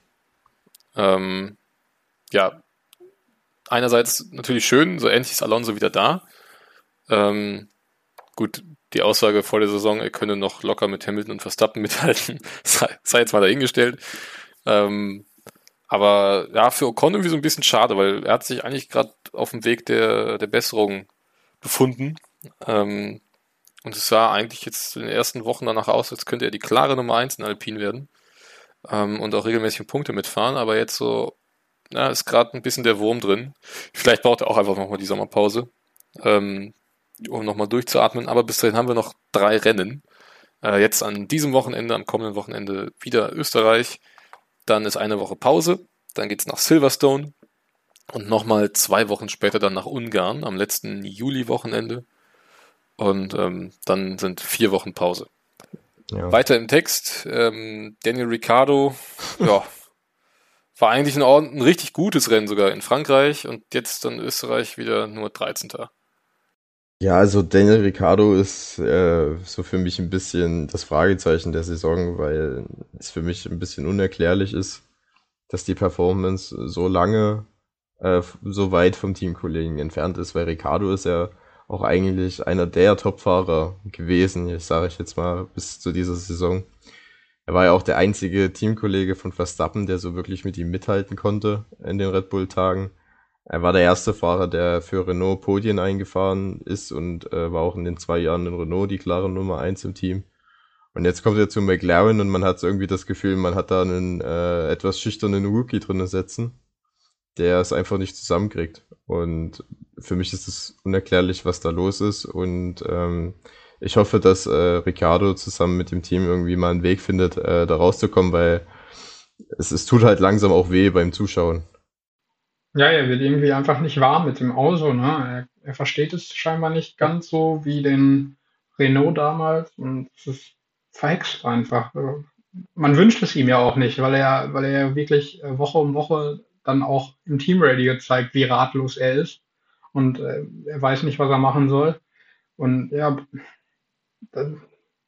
Ähm, ja, einerseits natürlich schön, so endlich ist Alonso wieder da. Ähm, gut, die Aussage vor der Saison, er könne noch locker mit Hamilton und Verstappen mithalten, sei, jetzt mal dahingestellt. Ähm, aber ja, für Ocon irgendwie so ein bisschen schade, weil er hat sich eigentlich gerade auf dem Weg der, der Besserung befunden. Ähm, und es sah eigentlich jetzt in den ersten Wochen danach aus, als könnte er die klare Nummer 1 in Alpine werden. Ähm, und auch regelmäßig Punkte mitfahren, aber jetzt so ja, ist gerade ein bisschen der Wurm drin. Vielleicht braucht er auch einfach nochmal die Sommerpause, ähm, um nochmal durchzuatmen. Aber bis dahin haben wir noch drei Rennen. Äh, jetzt an diesem Wochenende, am kommenden Wochenende wieder Österreich. Dann ist eine Woche Pause. Dann geht's nach Silverstone. Und nochmal zwei Wochen später dann nach Ungarn am letzten Juli-Wochenende. Und ähm, dann sind vier Wochen Pause. Ja. Weiter im Text. Ähm, Daniel Ricciardo, ja, war eigentlich ein, ein richtig gutes Rennen sogar in Frankreich und jetzt dann Österreich wieder nur 13. Ja, also Daniel Ricciardo ist äh, so für mich ein bisschen das Fragezeichen der Saison, weil es für mich ein bisschen unerklärlich ist, dass die Performance so lange äh, so weit vom Teamkollegen entfernt ist, weil Ricciardo ist ja auch eigentlich einer der Topfahrer gewesen, sage ich jetzt mal, bis zu dieser Saison. Er war ja auch der einzige Teamkollege von Verstappen, der so wirklich mit ihm mithalten konnte in den Red Bull-Tagen. Er war der erste Fahrer, der für Renault Podien eingefahren ist und äh, war auch in den zwei Jahren in Renault die klare Nummer eins im Team. Und jetzt kommt er zu McLaren und man hat irgendwie das Gefühl, man hat da einen äh, etwas schüchternen Rookie drin sitzen, der es einfach nicht zusammenkriegt. Und für mich ist es unerklärlich, was da los ist. Und ähm, ich hoffe, dass äh, Ricardo zusammen mit dem Team irgendwie mal einen Weg findet, äh, da rauszukommen, weil es, es tut halt langsam auch weh beim Zuschauen. Ja, er wird irgendwie einfach nicht warm mit dem Auto. Ne? Er, er versteht es scheinbar nicht ganz so wie den Renault damals und es ist verhext einfach. Also, man wünscht es ihm ja auch nicht, weil er, weil er wirklich äh, Woche um Woche dann auch im Team Radio zeigt, wie ratlos er ist und äh, er weiß nicht, was er machen soll. Und ja, da,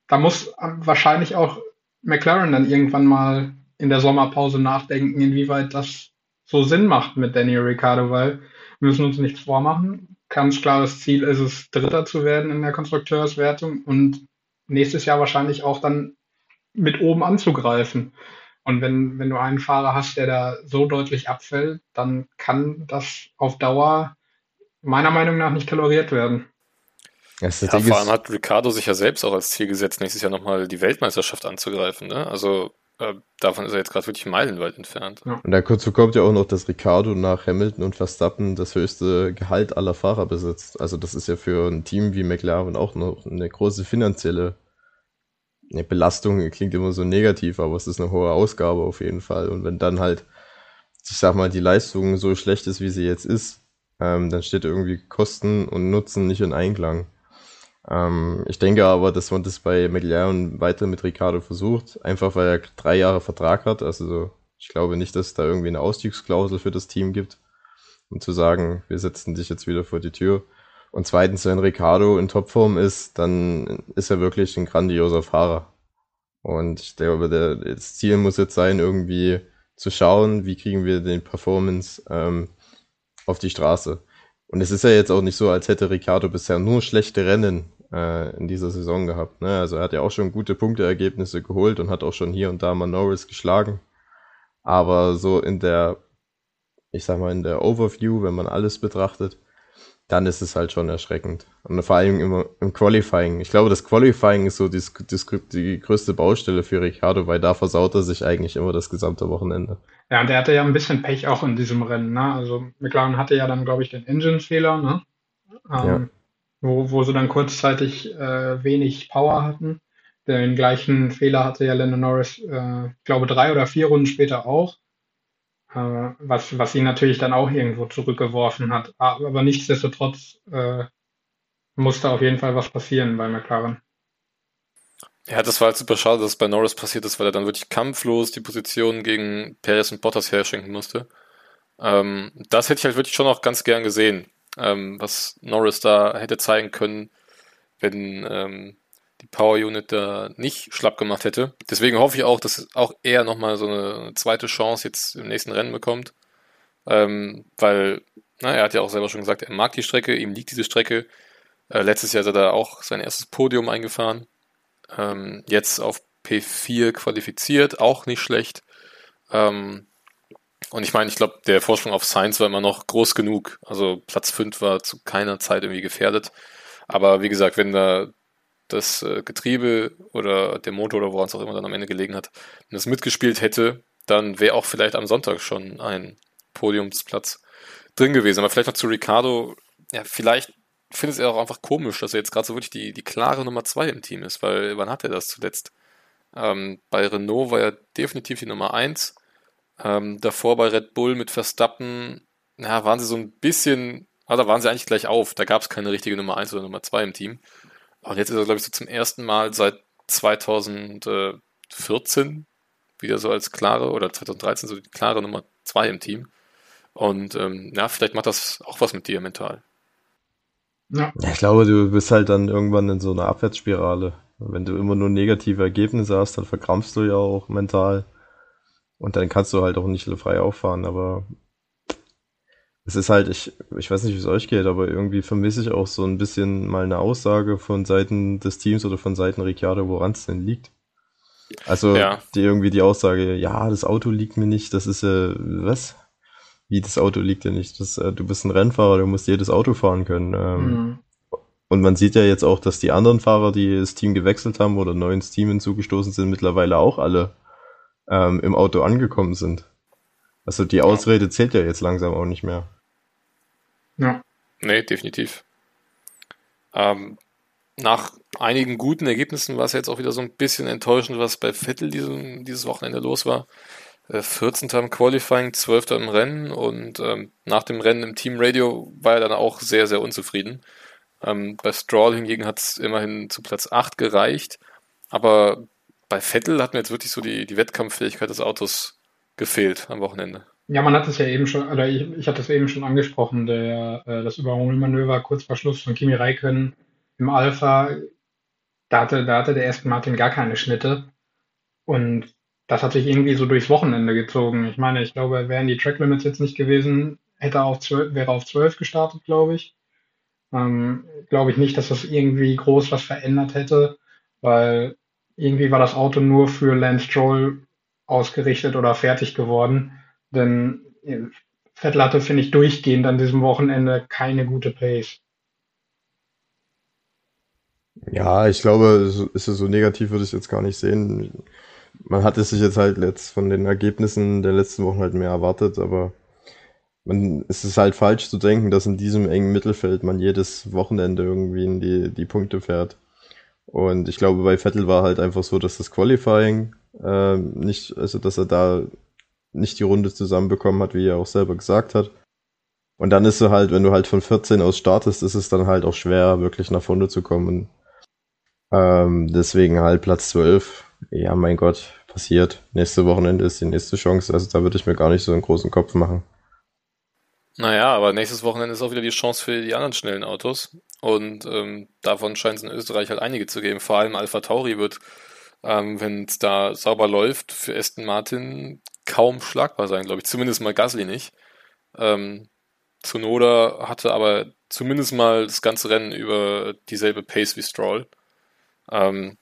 da muss wahrscheinlich auch McLaren dann irgendwann mal in der Sommerpause nachdenken, inwieweit das so Sinn macht mit Daniel Ricciardo, weil wir müssen uns nichts vormachen. Ganz klares Ziel ist es, Dritter zu werden in der Konstrukteurswertung und nächstes Jahr wahrscheinlich auch dann mit oben anzugreifen. Und wenn, wenn du einen Fahrer hast, der da so deutlich abfällt, dann kann das auf Dauer meiner Meinung nach nicht toleriert werden. Ja, vor allem hat Ricardo sich ja selbst auch als Ziel gesetzt, nächstes Jahr nochmal die Weltmeisterschaft anzugreifen. Ne? Also äh, davon ist er jetzt gerade wirklich meilenweit entfernt. Ja. Und dazu kommt ja auch noch, dass Ricardo nach Hamilton und Verstappen das höchste Gehalt aller Fahrer besitzt. Also das ist ja für ein Team wie McLaren auch noch eine große finanzielle eine Belastung. Klingt immer so negativ, aber es ist eine hohe Ausgabe auf jeden Fall. Und wenn dann halt, ich sag mal, die Leistung so schlecht ist, wie sie jetzt ist, ähm, dann steht irgendwie Kosten und Nutzen nicht in Einklang. Ähm, ich denke aber, dass man das bei McLaren weiter mit Ricardo versucht, einfach weil er drei Jahre Vertrag hat. Also ich glaube nicht, dass es da irgendwie eine Ausstiegsklausel für das Team gibt, um zu sagen, wir setzen dich jetzt wieder vor die Tür. Und zweitens, wenn Ricardo in Topform ist, dann ist er wirklich ein grandioser Fahrer. Und ich glaube, der, das Ziel muss jetzt sein, irgendwie zu schauen, wie kriegen wir den Performance ähm, auf die Straße. Und es ist ja jetzt auch nicht so, als hätte Ricardo bisher nur schlechte Rennen äh, in dieser Saison gehabt. Ne? Also er hat ja auch schon gute Punkteergebnisse geholt und hat auch schon hier und da mal Norris geschlagen. Aber so in der, ich sag mal, in der Overview, wenn man alles betrachtet, dann ist es halt schon erschreckend. Und vor allem im, im Qualifying. Ich glaube, das Qualifying ist so die, die, größte Baustelle für Ricardo, weil da versaut er sich eigentlich immer das gesamte Wochenende. Ja, und der hatte ja ein bisschen Pech auch in diesem Rennen. Ne? Also McLaren hatte ja dann, glaube ich, den Engine-Fehler, ne? Ähm, ja. wo, wo sie dann kurzzeitig äh, wenig Power hatten. Den gleichen Fehler hatte ja Lennon Norris, äh, glaube drei oder vier Runden später auch. Äh, was, was ihn natürlich dann auch irgendwo zurückgeworfen hat. Aber nichtsdestotrotz äh, musste auf jeden Fall was passieren bei McLaren. Ja, das war halt super schade, dass es bei Norris passiert ist, weil er dann wirklich kampflos die Position gegen Perez und Bottas herschenken musste. Ähm, das hätte ich halt wirklich schon auch ganz gern gesehen, ähm, was Norris da hätte zeigen können, wenn ähm, die Power Unit da nicht schlapp gemacht hätte. Deswegen hoffe ich auch, dass auch er nochmal so eine zweite Chance jetzt im nächsten Rennen bekommt. Ähm, weil, na, er hat ja auch selber schon gesagt, er mag die Strecke, ihm liegt diese Strecke. Äh, letztes Jahr ist er da auch sein erstes Podium eingefahren. Ähm, jetzt auf P4 qualifiziert, auch nicht schlecht. Ähm, und ich meine, ich glaube, der Vorsprung auf Science war immer noch groß genug. Also Platz 5 war zu keiner Zeit irgendwie gefährdet. Aber wie gesagt, wenn da das äh, Getriebe oder der Motor oder woran es auch immer dann am Ende gelegen hat, wenn es mitgespielt hätte, dann wäre auch vielleicht am Sonntag schon ein Podiumsplatz drin gewesen. Aber vielleicht noch zu Ricardo, ja, vielleicht findet es er auch einfach komisch, dass er jetzt gerade so wirklich die, die klare Nummer 2 im Team ist, weil wann hat er das zuletzt? Ähm, bei Renault war er definitiv die Nummer 1. Ähm, davor bei Red Bull mit Verstappen, ja, waren sie so ein bisschen, also waren sie eigentlich gleich auf. Da gab es keine richtige Nummer 1 oder Nummer 2 im Team. Und jetzt ist er, glaube ich, so zum ersten Mal seit 2014 wieder so als klare, oder 2013 so die klare Nummer 2 im Team. Und ähm, ja, vielleicht macht das auch was mit dir mental. Ja. ja. Ich glaube, du bist halt dann irgendwann in so einer Abwärtsspirale. Wenn du immer nur negative Ergebnisse hast, dann verkrampfst du ja auch mental. Und dann kannst du halt auch nicht frei auffahren. Aber es ist halt, ich, ich weiß nicht, wie es euch geht, aber irgendwie vermisse ich auch so ein bisschen mal eine Aussage von Seiten des Teams oder von Seiten Ricciardo, woran es denn liegt. Also ja. die irgendwie die Aussage, ja, das Auto liegt mir nicht, das ist äh, was? Wie das Auto liegt dir nicht? Das, äh, du bist ein Rennfahrer, du musst jedes Auto fahren können. Ähm, mhm. Und man sieht ja jetzt auch, dass die anderen Fahrer, die das Team gewechselt haben oder neu ins Team hinzugestoßen sind, mittlerweile auch alle ähm, im Auto angekommen sind. Also die Ausrede zählt ja jetzt langsam auch nicht mehr. Ja. Nee, definitiv. Ähm, nach einigen guten Ergebnissen war es jetzt auch wieder so ein bisschen enttäuschend, was bei Vettel diesem, dieses Wochenende los war. Äh, 14. im Qualifying, 12. im Rennen und ähm, nach dem Rennen im Team Radio war er dann auch sehr, sehr unzufrieden. Ähm, bei Stroll hingegen hat es immerhin zu Platz 8 gereicht, aber bei Vettel hat mir jetzt wirklich so die, die Wettkampffähigkeit des Autos gefehlt am Wochenende. Ja, man hat es ja eben schon, oder ich, ich hatte es eben schon angesprochen, der, äh, das Überholmanöver kurz vor Schluss von Kimi Räikkönen im Alpha, da hatte, da hatte der erste Martin gar keine Schnitte. Und das hat sich irgendwie so durchs Wochenende gezogen. Ich meine, ich glaube, wären die Track Limits jetzt nicht gewesen, hätte auf 12, wäre auf 12 gestartet, glaube ich. Ähm, glaube ich nicht, dass das irgendwie groß was verändert hätte, weil irgendwie war das Auto nur für Lance Stroll ausgerichtet oder fertig geworden. Denn Vettel hatte, finde ich, durchgehend an diesem Wochenende keine gute Pace. Ja, ich glaube, ist es so negativ, würde ich jetzt gar nicht sehen. Man hatte sich jetzt halt jetzt von den Ergebnissen der letzten Wochen halt mehr erwartet, aber man, es ist halt falsch zu denken, dass in diesem engen Mittelfeld man jedes Wochenende irgendwie in die, die Punkte fährt. Und ich glaube, bei Vettel war halt einfach so, dass das Qualifying äh, nicht, also dass er da nicht die Runde zusammenbekommen hat, wie er auch selber gesagt hat. Und dann ist es halt, wenn du halt von 14 aus startest, ist es dann halt auch schwer, wirklich nach vorne zu kommen. Ähm, deswegen halt Platz 12. Ja, mein Gott, passiert. Nächste Wochenende ist die nächste Chance. Also da würde ich mir gar nicht so einen großen Kopf machen. Naja, aber nächstes Wochenende ist auch wieder die Chance für die anderen schnellen Autos. Und ähm, davon scheint es in Österreich halt einige zu geben. Vor allem Alpha Tauri wird, ähm, wenn es da sauber läuft, für Aston Martin kaum schlagbar sein, glaube ich. Zumindest mal Gasly nicht. Ähm, Zunoda hatte aber zumindest mal das ganze Rennen über dieselbe Pace wie Stroll. Ähm,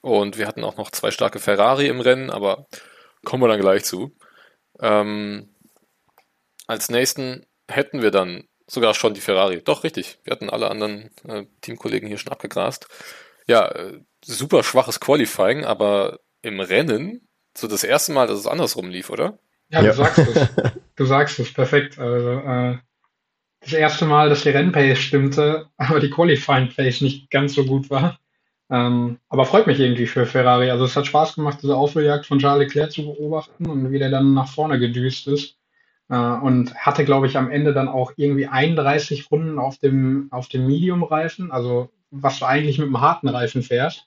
und wir hatten auch noch zwei starke Ferrari im Rennen, aber kommen wir dann gleich zu. Ähm, als nächsten hätten wir dann sogar schon die Ferrari. Doch, richtig. Wir hatten alle anderen äh, Teamkollegen hier schon abgegrast. Ja, äh, super schwaches Qualifying, aber im Rennen so das erste Mal, dass es andersrum lief, oder? Ja, du sagst es. Du sagst es, perfekt. Also, äh, das erste Mal, dass die Rennpace stimmte, aber die Qualifying Pace nicht ganz so gut war. Ähm, aber freut mich irgendwie für Ferrari. Also es hat Spaß gemacht, diese Aufholjagd von Charles Leclerc zu beobachten und wie der dann nach vorne gedüst ist. Äh, und hatte, glaube ich, am Ende dann auch irgendwie 31 Runden auf dem, auf dem Medium-Reifen, also was du eigentlich mit einem harten Reifen fährst.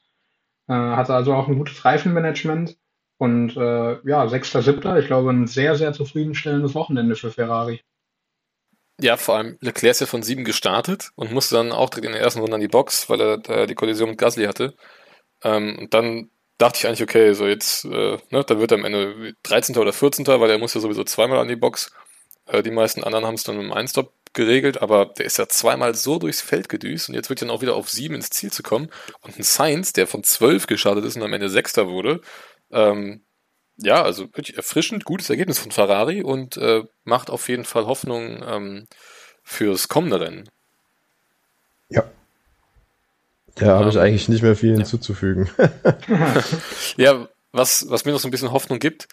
Äh, hatte also auch ein gutes Reifenmanagement. Und äh, ja, sechster, siebter, ich glaube, ein sehr, sehr zufriedenstellendes Wochenende für Ferrari. Ja, vor allem Leclerc ist ja von sieben gestartet und musste dann auch direkt in der ersten Runde an die Box, weil er äh, die Kollision mit Gasly hatte. Ähm, und dann dachte ich eigentlich, okay, so jetzt, äh, ne, dann wird er am Ende 13. oder 14., weil er muss ja sowieso zweimal an die Box. Äh, die meisten anderen haben es dann mit dem Einstop geregelt, aber der ist ja zweimal so durchs Feld gedüst und jetzt wird er dann auch wieder auf sieben ins Ziel zu kommen. Und ein Sainz, der von zwölf gestartet ist und am Ende Sechster wurde, ähm, ja, also wirklich erfrischend gutes Ergebnis von Ferrari und äh, macht auf jeden Fall Hoffnung ähm, fürs kommende Rennen. Ja. Da habe ich eigentlich nicht mehr viel ja. hinzuzufügen. ja, was, was mir noch so ein bisschen Hoffnung gibt,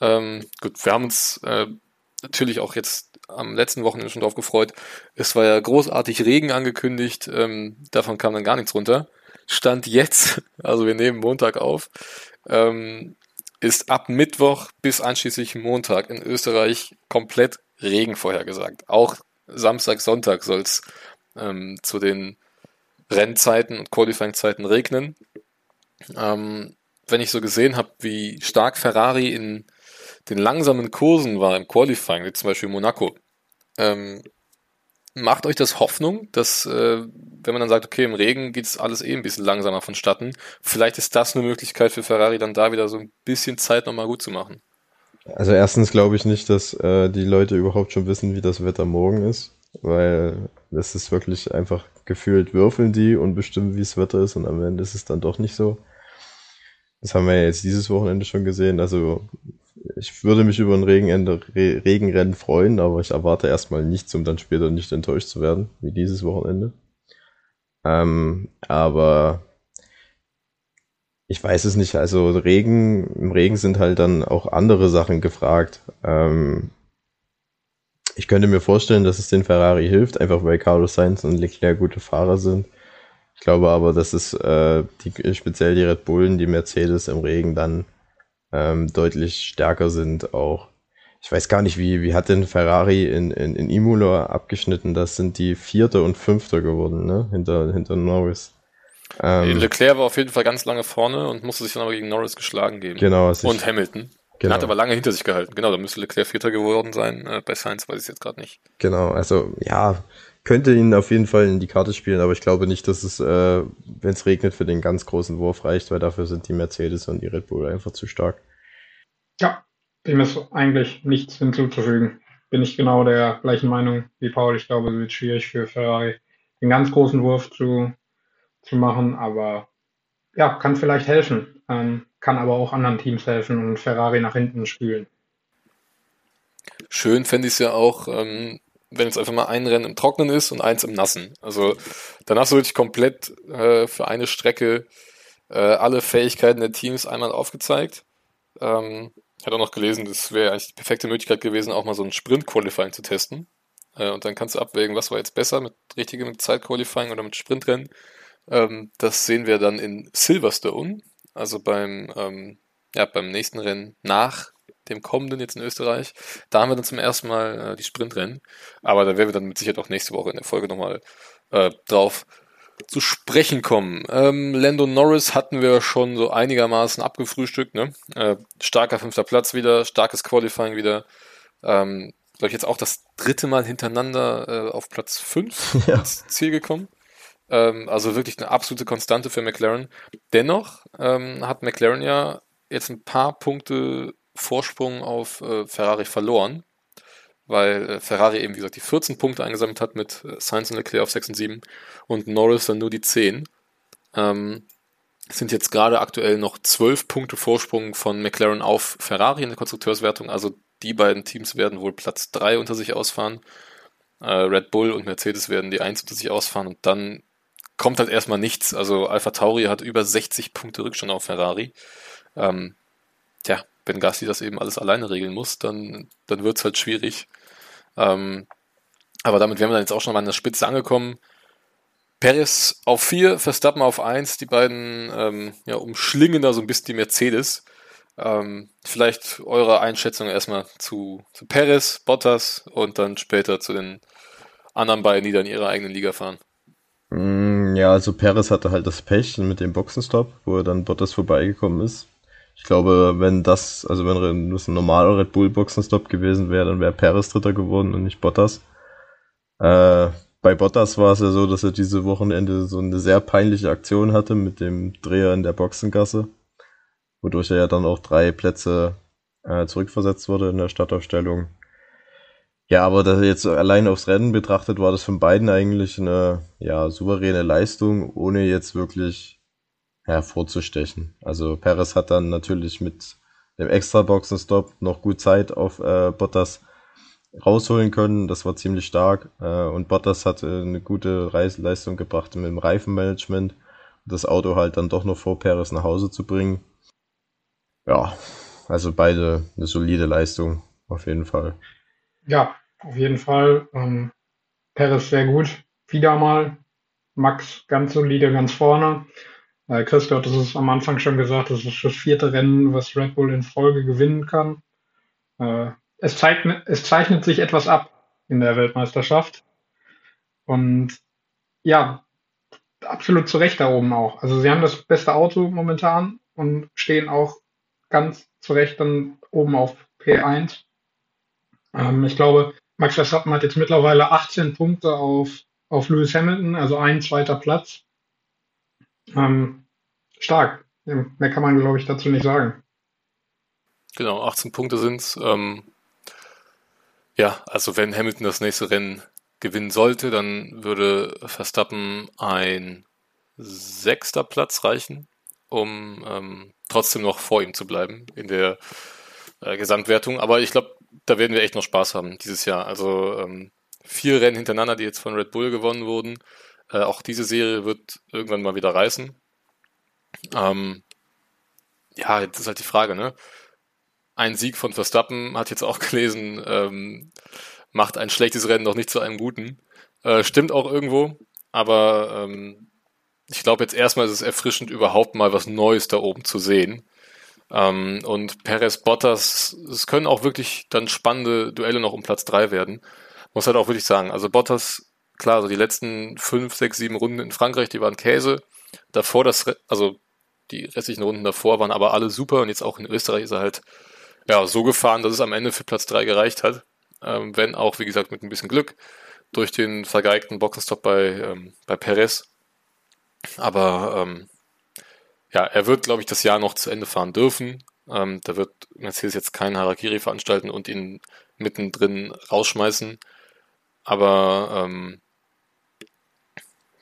ähm, gut, wir haben uns äh, natürlich auch jetzt am letzten Wochenende schon drauf gefreut. Es war ja großartig Regen angekündigt, ähm, davon kam dann gar nichts runter. Stand jetzt, also wir nehmen Montag auf, ähm, ist ab Mittwoch bis einschließlich Montag in Österreich komplett Regen vorhergesagt. Auch Samstag, Sonntag soll es ähm, zu den Rennzeiten und Qualifying-Zeiten regnen. Ähm, wenn ich so gesehen habe, wie stark Ferrari in den langsamen Kursen war im Qualifying, wie zum Beispiel Monaco, ähm, macht euch das Hoffnung, dass, äh, wenn man dann sagt, okay, im Regen geht es alles eh ein bisschen langsamer vonstatten, vielleicht ist das eine Möglichkeit für Ferrari, dann da wieder so ein bisschen Zeit nochmal gut zu machen? Also erstens glaube ich nicht, dass äh, die Leute überhaupt schon wissen, wie das Wetter morgen ist, weil es ist wirklich einfach gefühlt würfeln die und bestimmen, wie das Wetter ist und am Ende ist es dann doch nicht so. Das haben wir ja jetzt dieses Wochenende schon gesehen. Also ich würde mich über ein Regenende, Re Regenrennen freuen, aber ich erwarte erstmal nichts, um dann später nicht enttäuscht zu werden, wie dieses Wochenende. Ähm, aber ich weiß es nicht. Also Regen, im Regen sind halt dann auch andere Sachen gefragt. Ähm, ich könnte mir vorstellen, dass es den Ferrari hilft, einfach weil Carlos Sainz und Leclerc gute Fahrer sind. Ich glaube aber, dass es äh, die, speziell die Red Bullen, die Mercedes im Regen dann ähm, deutlich stärker sind auch. Ich weiß gar nicht, wie, wie hat denn Ferrari in, in, in Imola abgeschnitten? Das sind die Vierte und Fünfte geworden, ne? Hinter, hinter Norris. Ähm, Leclerc war auf jeden Fall ganz lange vorne und musste sich dann aber gegen Norris geschlagen geben. Genau. Und Hamilton. Genau. Hat aber lange hinter sich gehalten. Genau, da müsste Leclerc Vierter geworden sein. Äh, bei Sainz weiß ich jetzt gerade nicht. Genau, also ja, könnte ihn auf jeden Fall in die Karte spielen, aber ich glaube nicht, dass es, äh, wenn es regnet, für den ganz großen Wurf reicht, weil dafür sind die Mercedes und die Red Bull einfach zu stark. Ja, dem ist eigentlich nichts hinzuzufügen. Bin ich genau der gleichen Meinung wie Paul. Ich glaube, es wird schwierig für Ferrari, den ganz großen Wurf zu, zu machen, aber ja, kann vielleicht helfen. Ähm, kann aber auch anderen Teams helfen und Ferrari nach hinten spülen. Schön fände ich es ja auch, ähm, wenn jetzt einfach mal ein Rennen im Trocknen ist und eins im Nassen. Also hast du wirklich komplett äh, für eine Strecke äh, alle Fähigkeiten der Teams einmal aufgezeigt. Ähm, ich hatte auch noch gelesen, das wäre eigentlich die perfekte Möglichkeit gewesen, auch mal so ein Sprint-Qualifying zu testen. Äh, und dann kannst du abwägen, was war jetzt besser mit richtigem Zeit-Qualifying oder mit Sprintrennen. Ähm, das sehen wir dann in Silverstone, also beim, ähm, ja, beim nächsten Rennen nach dem kommenden jetzt in Österreich. Da haben wir dann zum ersten Mal äh, die Sprintrennen. Aber da werden wir dann mit Sicherheit auch nächste Woche in der Folge nochmal äh, drauf zu sprechen kommen. Ähm, Lando Norris hatten wir schon so einigermaßen abgefrühstückt. Ne? Äh, starker fünfter Platz wieder, starkes Qualifying wieder. Ähm, glaube ich, jetzt auch das dritte Mal hintereinander äh, auf Platz 5 ja. ins Ziel gekommen. Ähm, also wirklich eine absolute Konstante für McLaren. Dennoch ähm, hat McLaren ja jetzt ein paar Punkte Vorsprung auf äh, Ferrari verloren, weil äh, Ferrari eben, wie gesagt, die 14 Punkte eingesammelt hat mit äh, Sainz und Leclerc auf 6 und 7 und Norris dann nur die 10. Ähm, sind jetzt gerade aktuell noch 12 Punkte Vorsprung von McLaren auf Ferrari in der Konstrukteurswertung. Also die beiden Teams werden wohl Platz 3 unter sich ausfahren. Äh, Red Bull und Mercedes werden die 1 unter sich ausfahren und dann kommt halt erstmal nichts. Also Alpha Tauri hat über 60 Punkte Rückstand auf Ferrari. Ähm, tja, wenn Gasly das eben alles alleine regeln muss, dann, dann wird es halt schwierig. Ähm, aber damit wären wir dann jetzt auch schon mal an der Spitze angekommen. Perez auf 4, Verstappen auf 1, die beiden ähm, ja, umschlingen da so ein bisschen die Mercedes. Ähm, vielleicht eure Einschätzung erstmal zu, zu Perez, Bottas und dann später zu den anderen beiden, die dann ihre eigene Liga fahren. Mm, ja, also Perez hatte halt das Pech mit dem Boxenstopp, wo er dann Bottas vorbeigekommen ist. Ich glaube, wenn das, also wenn das ein normaler Red Bull Boxenstopp gewesen wäre, dann wäre Perez Dritter geworden und nicht Bottas. Äh, bei Bottas war es ja so, dass er diese Wochenende so eine sehr peinliche Aktion hatte mit dem Dreher in der Boxengasse, wodurch er ja dann auch drei Plätze äh, zurückversetzt wurde in der Startaufstellung. Ja, aber das jetzt allein aufs Rennen betrachtet, war das von beiden eigentlich eine ja, souveräne Leistung, ohne jetzt wirklich hervorzustechen. Also Perez hat dann natürlich mit dem extra Boxenstopp noch gut Zeit auf äh, Bottas rausholen können. Das war ziemlich stark. Äh, und Bottas hat äh, eine gute Reisleistung gebracht mit dem Reifenmanagement. Das Auto halt dann doch noch vor Perez nach Hause zu bringen. Ja, also beide eine solide Leistung, auf jeden Fall. Ja, auf jeden Fall. Ähm, Perez sehr gut. Wieder mal. Max ganz solide, ganz vorne. Äh, Christoph, das ist am Anfang schon gesagt, das ist das vierte Rennen, was Red Bull in Folge gewinnen kann. Äh, es, zeichnet, es zeichnet sich etwas ab in der Weltmeisterschaft. Und ja, absolut zu Recht da oben auch. Also sie haben das beste Auto momentan und stehen auch ganz zu Recht dann oben auf P1. Ähm, ich glaube, Max Verstappen hat jetzt mittlerweile 18 Punkte auf, auf Lewis Hamilton, also ein zweiter Platz. Ähm, stark. Mehr kann man, glaube ich, dazu nicht sagen. Genau, 18 Punkte sind es. Ähm, ja, also wenn Hamilton das nächste Rennen gewinnen sollte, dann würde Verstappen ein sechster Platz reichen, um ähm, trotzdem noch vor ihm zu bleiben in der äh, Gesamtwertung. Aber ich glaube, da werden wir echt noch Spaß haben dieses Jahr. Also ähm, vier Rennen hintereinander, die jetzt von Red Bull gewonnen wurden. Äh, auch diese Serie wird irgendwann mal wieder reißen. Ähm, ja, jetzt ist halt die Frage, ne? Ein Sieg von Verstappen, hat jetzt auch gelesen, ähm, macht ein schlechtes Rennen noch nicht zu einem guten. Äh, stimmt auch irgendwo, aber ähm, ich glaube jetzt erstmal ist es erfrischend, überhaupt mal was Neues da oben zu sehen. Ähm, und Perez Bottas, es können auch wirklich dann spannende Duelle noch um Platz 3 werden. Muss halt auch wirklich sagen. Also Bottas, klar, so die letzten 5, 6, 7 Runden in Frankreich, die waren Käse. Davor das, also die restlichen Runden davor waren aber alle super und jetzt auch in Österreich ist er halt ja, so gefahren, dass es am Ende für Platz 3 gereicht hat. Ähm, wenn auch, wie gesagt, mit ein bisschen Glück durch den vergeigten Boxenstopp bei, ähm, bei Perez. Aber ähm, ja, er wird, glaube ich, das Jahr noch zu Ende fahren dürfen. Ähm, da wird Mercedes jetzt keinen Harakiri veranstalten und ihn mittendrin rausschmeißen. Aber ähm,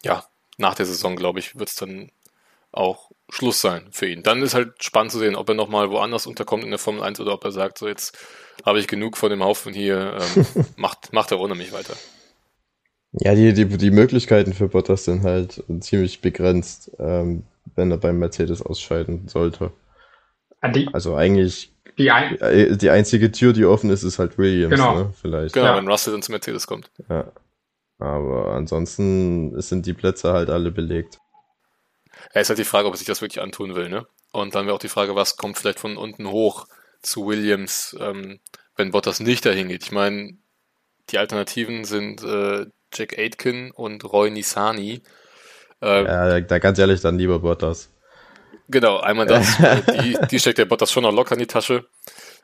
ja, nach der Saison, glaube ich, wird es dann auch Schluss sein für ihn. Dann ist halt spannend zu sehen, ob er nochmal woanders unterkommt in der Formel 1 oder ob er sagt, so jetzt habe ich genug von dem Haufen hier, ähm, macht, macht er ohne mich weiter. Ja, die, die, die Möglichkeiten für Bottas sind halt ziemlich begrenzt, ähm, wenn er beim Mercedes ausscheiden sollte. Die, also eigentlich die, ein äh, die, einzige Tür, die offen ist, ist halt Williams, genau. ne? Vielleicht. Genau, ja. wenn Russell dann zu Mercedes kommt. Ja. Aber ansonsten sind die Plätze halt alle belegt. Ja, ist halt die Frage, ob er sich das wirklich antun will, ne? Und dann wäre auch die Frage, was kommt vielleicht von unten hoch zu Williams, ähm, wenn Bottas nicht dahin geht. Ich meine, die Alternativen sind äh, Jack Aitken und Roy Nisani. Ähm, ja, da ganz ehrlich, dann lieber Bottas. Genau, einmal das. die, die steckt der Bottas schon noch locker in die Tasche.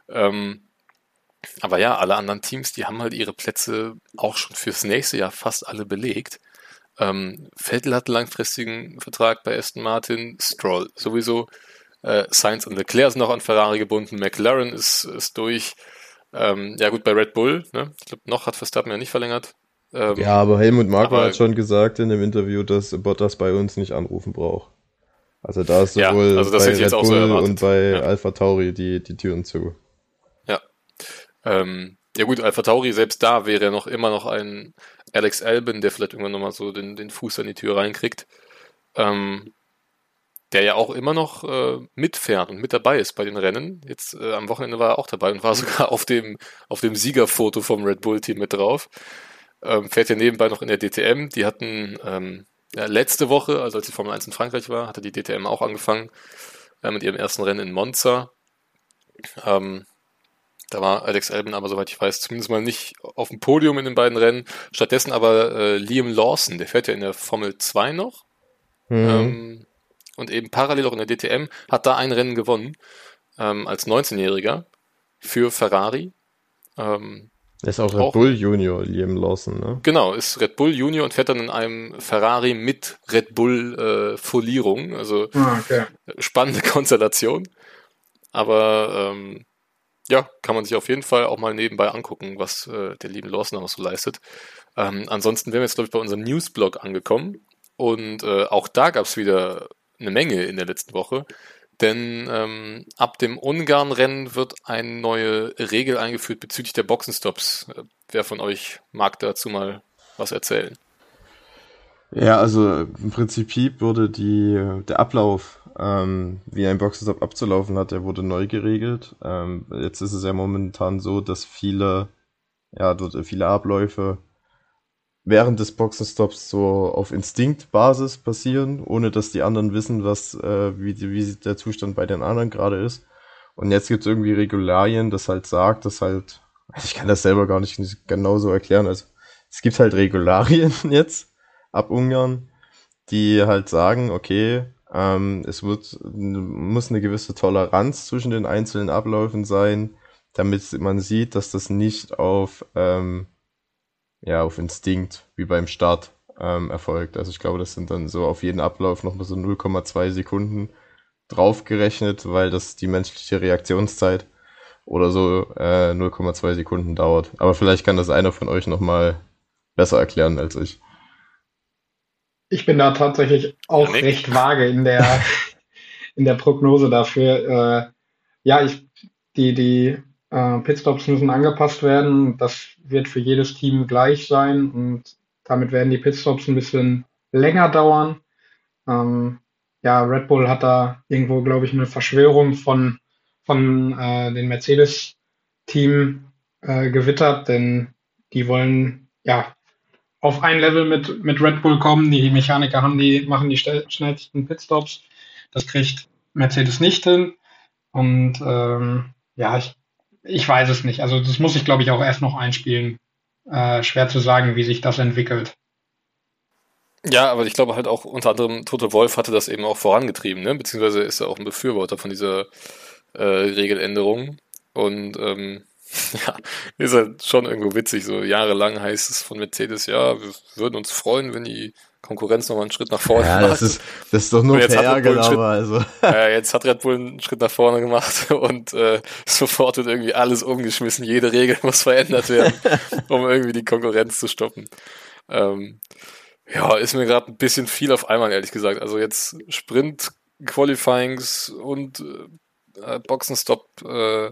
Ähm, aber ja, alle anderen Teams, die haben halt ihre Plätze auch schon fürs nächste Jahr fast alle belegt. Ähm, Vettel hat einen langfristigen Vertrag bei Aston Martin, Stroll sowieso. Äh, Sainz und Leclerc sind noch an Ferrari gebunden, McLaren ist, ist durch. Ähm, ja gut, bei Red Bull, ne? ich glaube, noch hat Verstappen ja nicht verlängert. Ähm, ja, aber Helmut Marko hat schon gesagt in dem Interview, dass Bottas bei uns nicht anrufen braucht. Also da ist sowohl ja, also bei Red Bull so und bei ja. Alpha Tauri die, die Türen zu. Ähm, ja gut, Alpha Tauri, selbst da wäre ja noch immer noch ein Alex Albin, der vielleicht irgendwann nochmal so den, den Fuß an die Tür reinkriegt. Ähm, der ja auch immer noch äh, mitfährt und mit dabei ist bei den Rennen. Jetzt äh, am Wochenende war er auch dabei und war sogar auf dem, auf dem Siegerfoto vom Red Bull-Team mit drauf. Ähm, fährt ja nebenbei noch in der DTM. Die hatten ähm, ja, letzte Woche, also als die Formel 1 in Frankreich war, hatte die DTM auch angefangen äh, mit ihrem ersten Rennen in Monza. Ähm, da war Alex Albin aber, soweit ich weiß, zumindest mal nicht auf dem Podium in den beiden Rennen. Stattdessen aber äh, Liam Lawson, der fährt ja in der Formel 2 noch. Mhm. Ähm, und eben parallel auch in der DTM hat da ein Rennen gewonnen ähm, als 19-Jähriger für Ferrari. Ähm, er ist auch Red auch, Bull Junior, Liam Lawson, ne? Genau, ist Red Bull Junior und fährt dann in einem Ferrari mit Red Bull äh, Folierung. Also ah, okay. spannende Konstellation. Aber ähm, ja, kann man sich auf jeden Fall auch mal nebenbei angucken, was äh, der liebe Lawson noch so leistet. Ähm, ansonsten wären wir jetzt, glaube ich, bei unserem Newsblog angekommen. Und äh, auch da gab es wieder eine Menge in der letzten Woche. Denn ähm, ab dem Ungarn-Rennen wird eine neue Regel eingeführt bezüglich der Boxenstops. Äh, wer von euch mag dazu mal was erzählen? Ja, also im Prinzip wurde die, der Ablauf, ähm, wie ein Boxenstopp abzulaufen hat, der wurde neu geregelt. Ähm, jetzt ist es ja momentan so, dass viele, ja, dort viele Abläufe während des Boxenstops so auf Instinktbasis passieren, ohne dass die anderen wissen, was, äh, wie, wie der Zustand bei den anderen gerade ist. Und jetzt gibt es irgendwie Regularien, das halt sagt, dass halt, ich kann das selber gar nicht genau so erklären. Also es gibt halt Regularien jetzt ab Ungarn, die halt sagen, okay, ähm, es wird, muss eine gewisse Toleranz zwischen den einzelnen Abläufen sein, damit man sieht, dass das nicht auf ähm, ja, auf Instinkt, wie beim Start ähm, erfolgt. Also ich glaube, das sind dann so auf jeden Ablauf noch mal so 0,2 Sekunden draufgerechnet, weil das die menschliche Reaktionszeit oder so äh, 0,2 Sekunden dauert. Aber vielleicht kann das einer von euch nochmal besser erklären als ich. Ich bin da tatsächlich auch ja, recht vage in der, in der Prognose dafür. Äh, ja, ich, die, die äh, Pitstops müssen angepasst werden. Das wird für jedes Team gleich sein und damit werden die Pitstops ein bisschen länger dauern. Ähm, ja, Red Bull hat da irgendwo, glaube ich, eine Verschwörung von, von äh, den Mercedes-Team äh, gewittert, denn die wollen ja auf ein Level mit, mit Red Bull kommen. Die Mechaniker haben die, machen die schnellsten Pitstops. Das kriegt Mercedes nicht hin. Und ähm, ja, ich ich weiß es nicht. Also das muss ich, glaube ich, auch erst noch einspielen. Äh, schwer zu sagen, wie sich das entwickelt. Ja, aber ich glaube halt auch unter anderem Tote Wolf hatte das eben auch vorangetrieben, ne? beziehungsweise ist er auch ein Befürworter von dieser äh, Regeländerung. Und ähm, ja, ist halt schon irgendwo witzig. So jahrelang heißt es von Mercedes, ja, wir würden uns freuen, wenn die Konkurrenz nochmal einen Schritt nach vorne ja, Das ist, das ist doch nur fair, genau. Also. Äh, jetzt hat Red Bull einen Schritt nach vorne gemacht und äh, sofort wird irgendwie alles umgeschmissen. Jede Regel muss verändert werden, um irgendwie die Konkurrenz zu stoppen. Ähm, ja, ist mir gerade ein bisschen viel auf einmal, ehrlich gesagt. Also jetzt Sprint, Qualifyings und äh, Boxenstopp äh,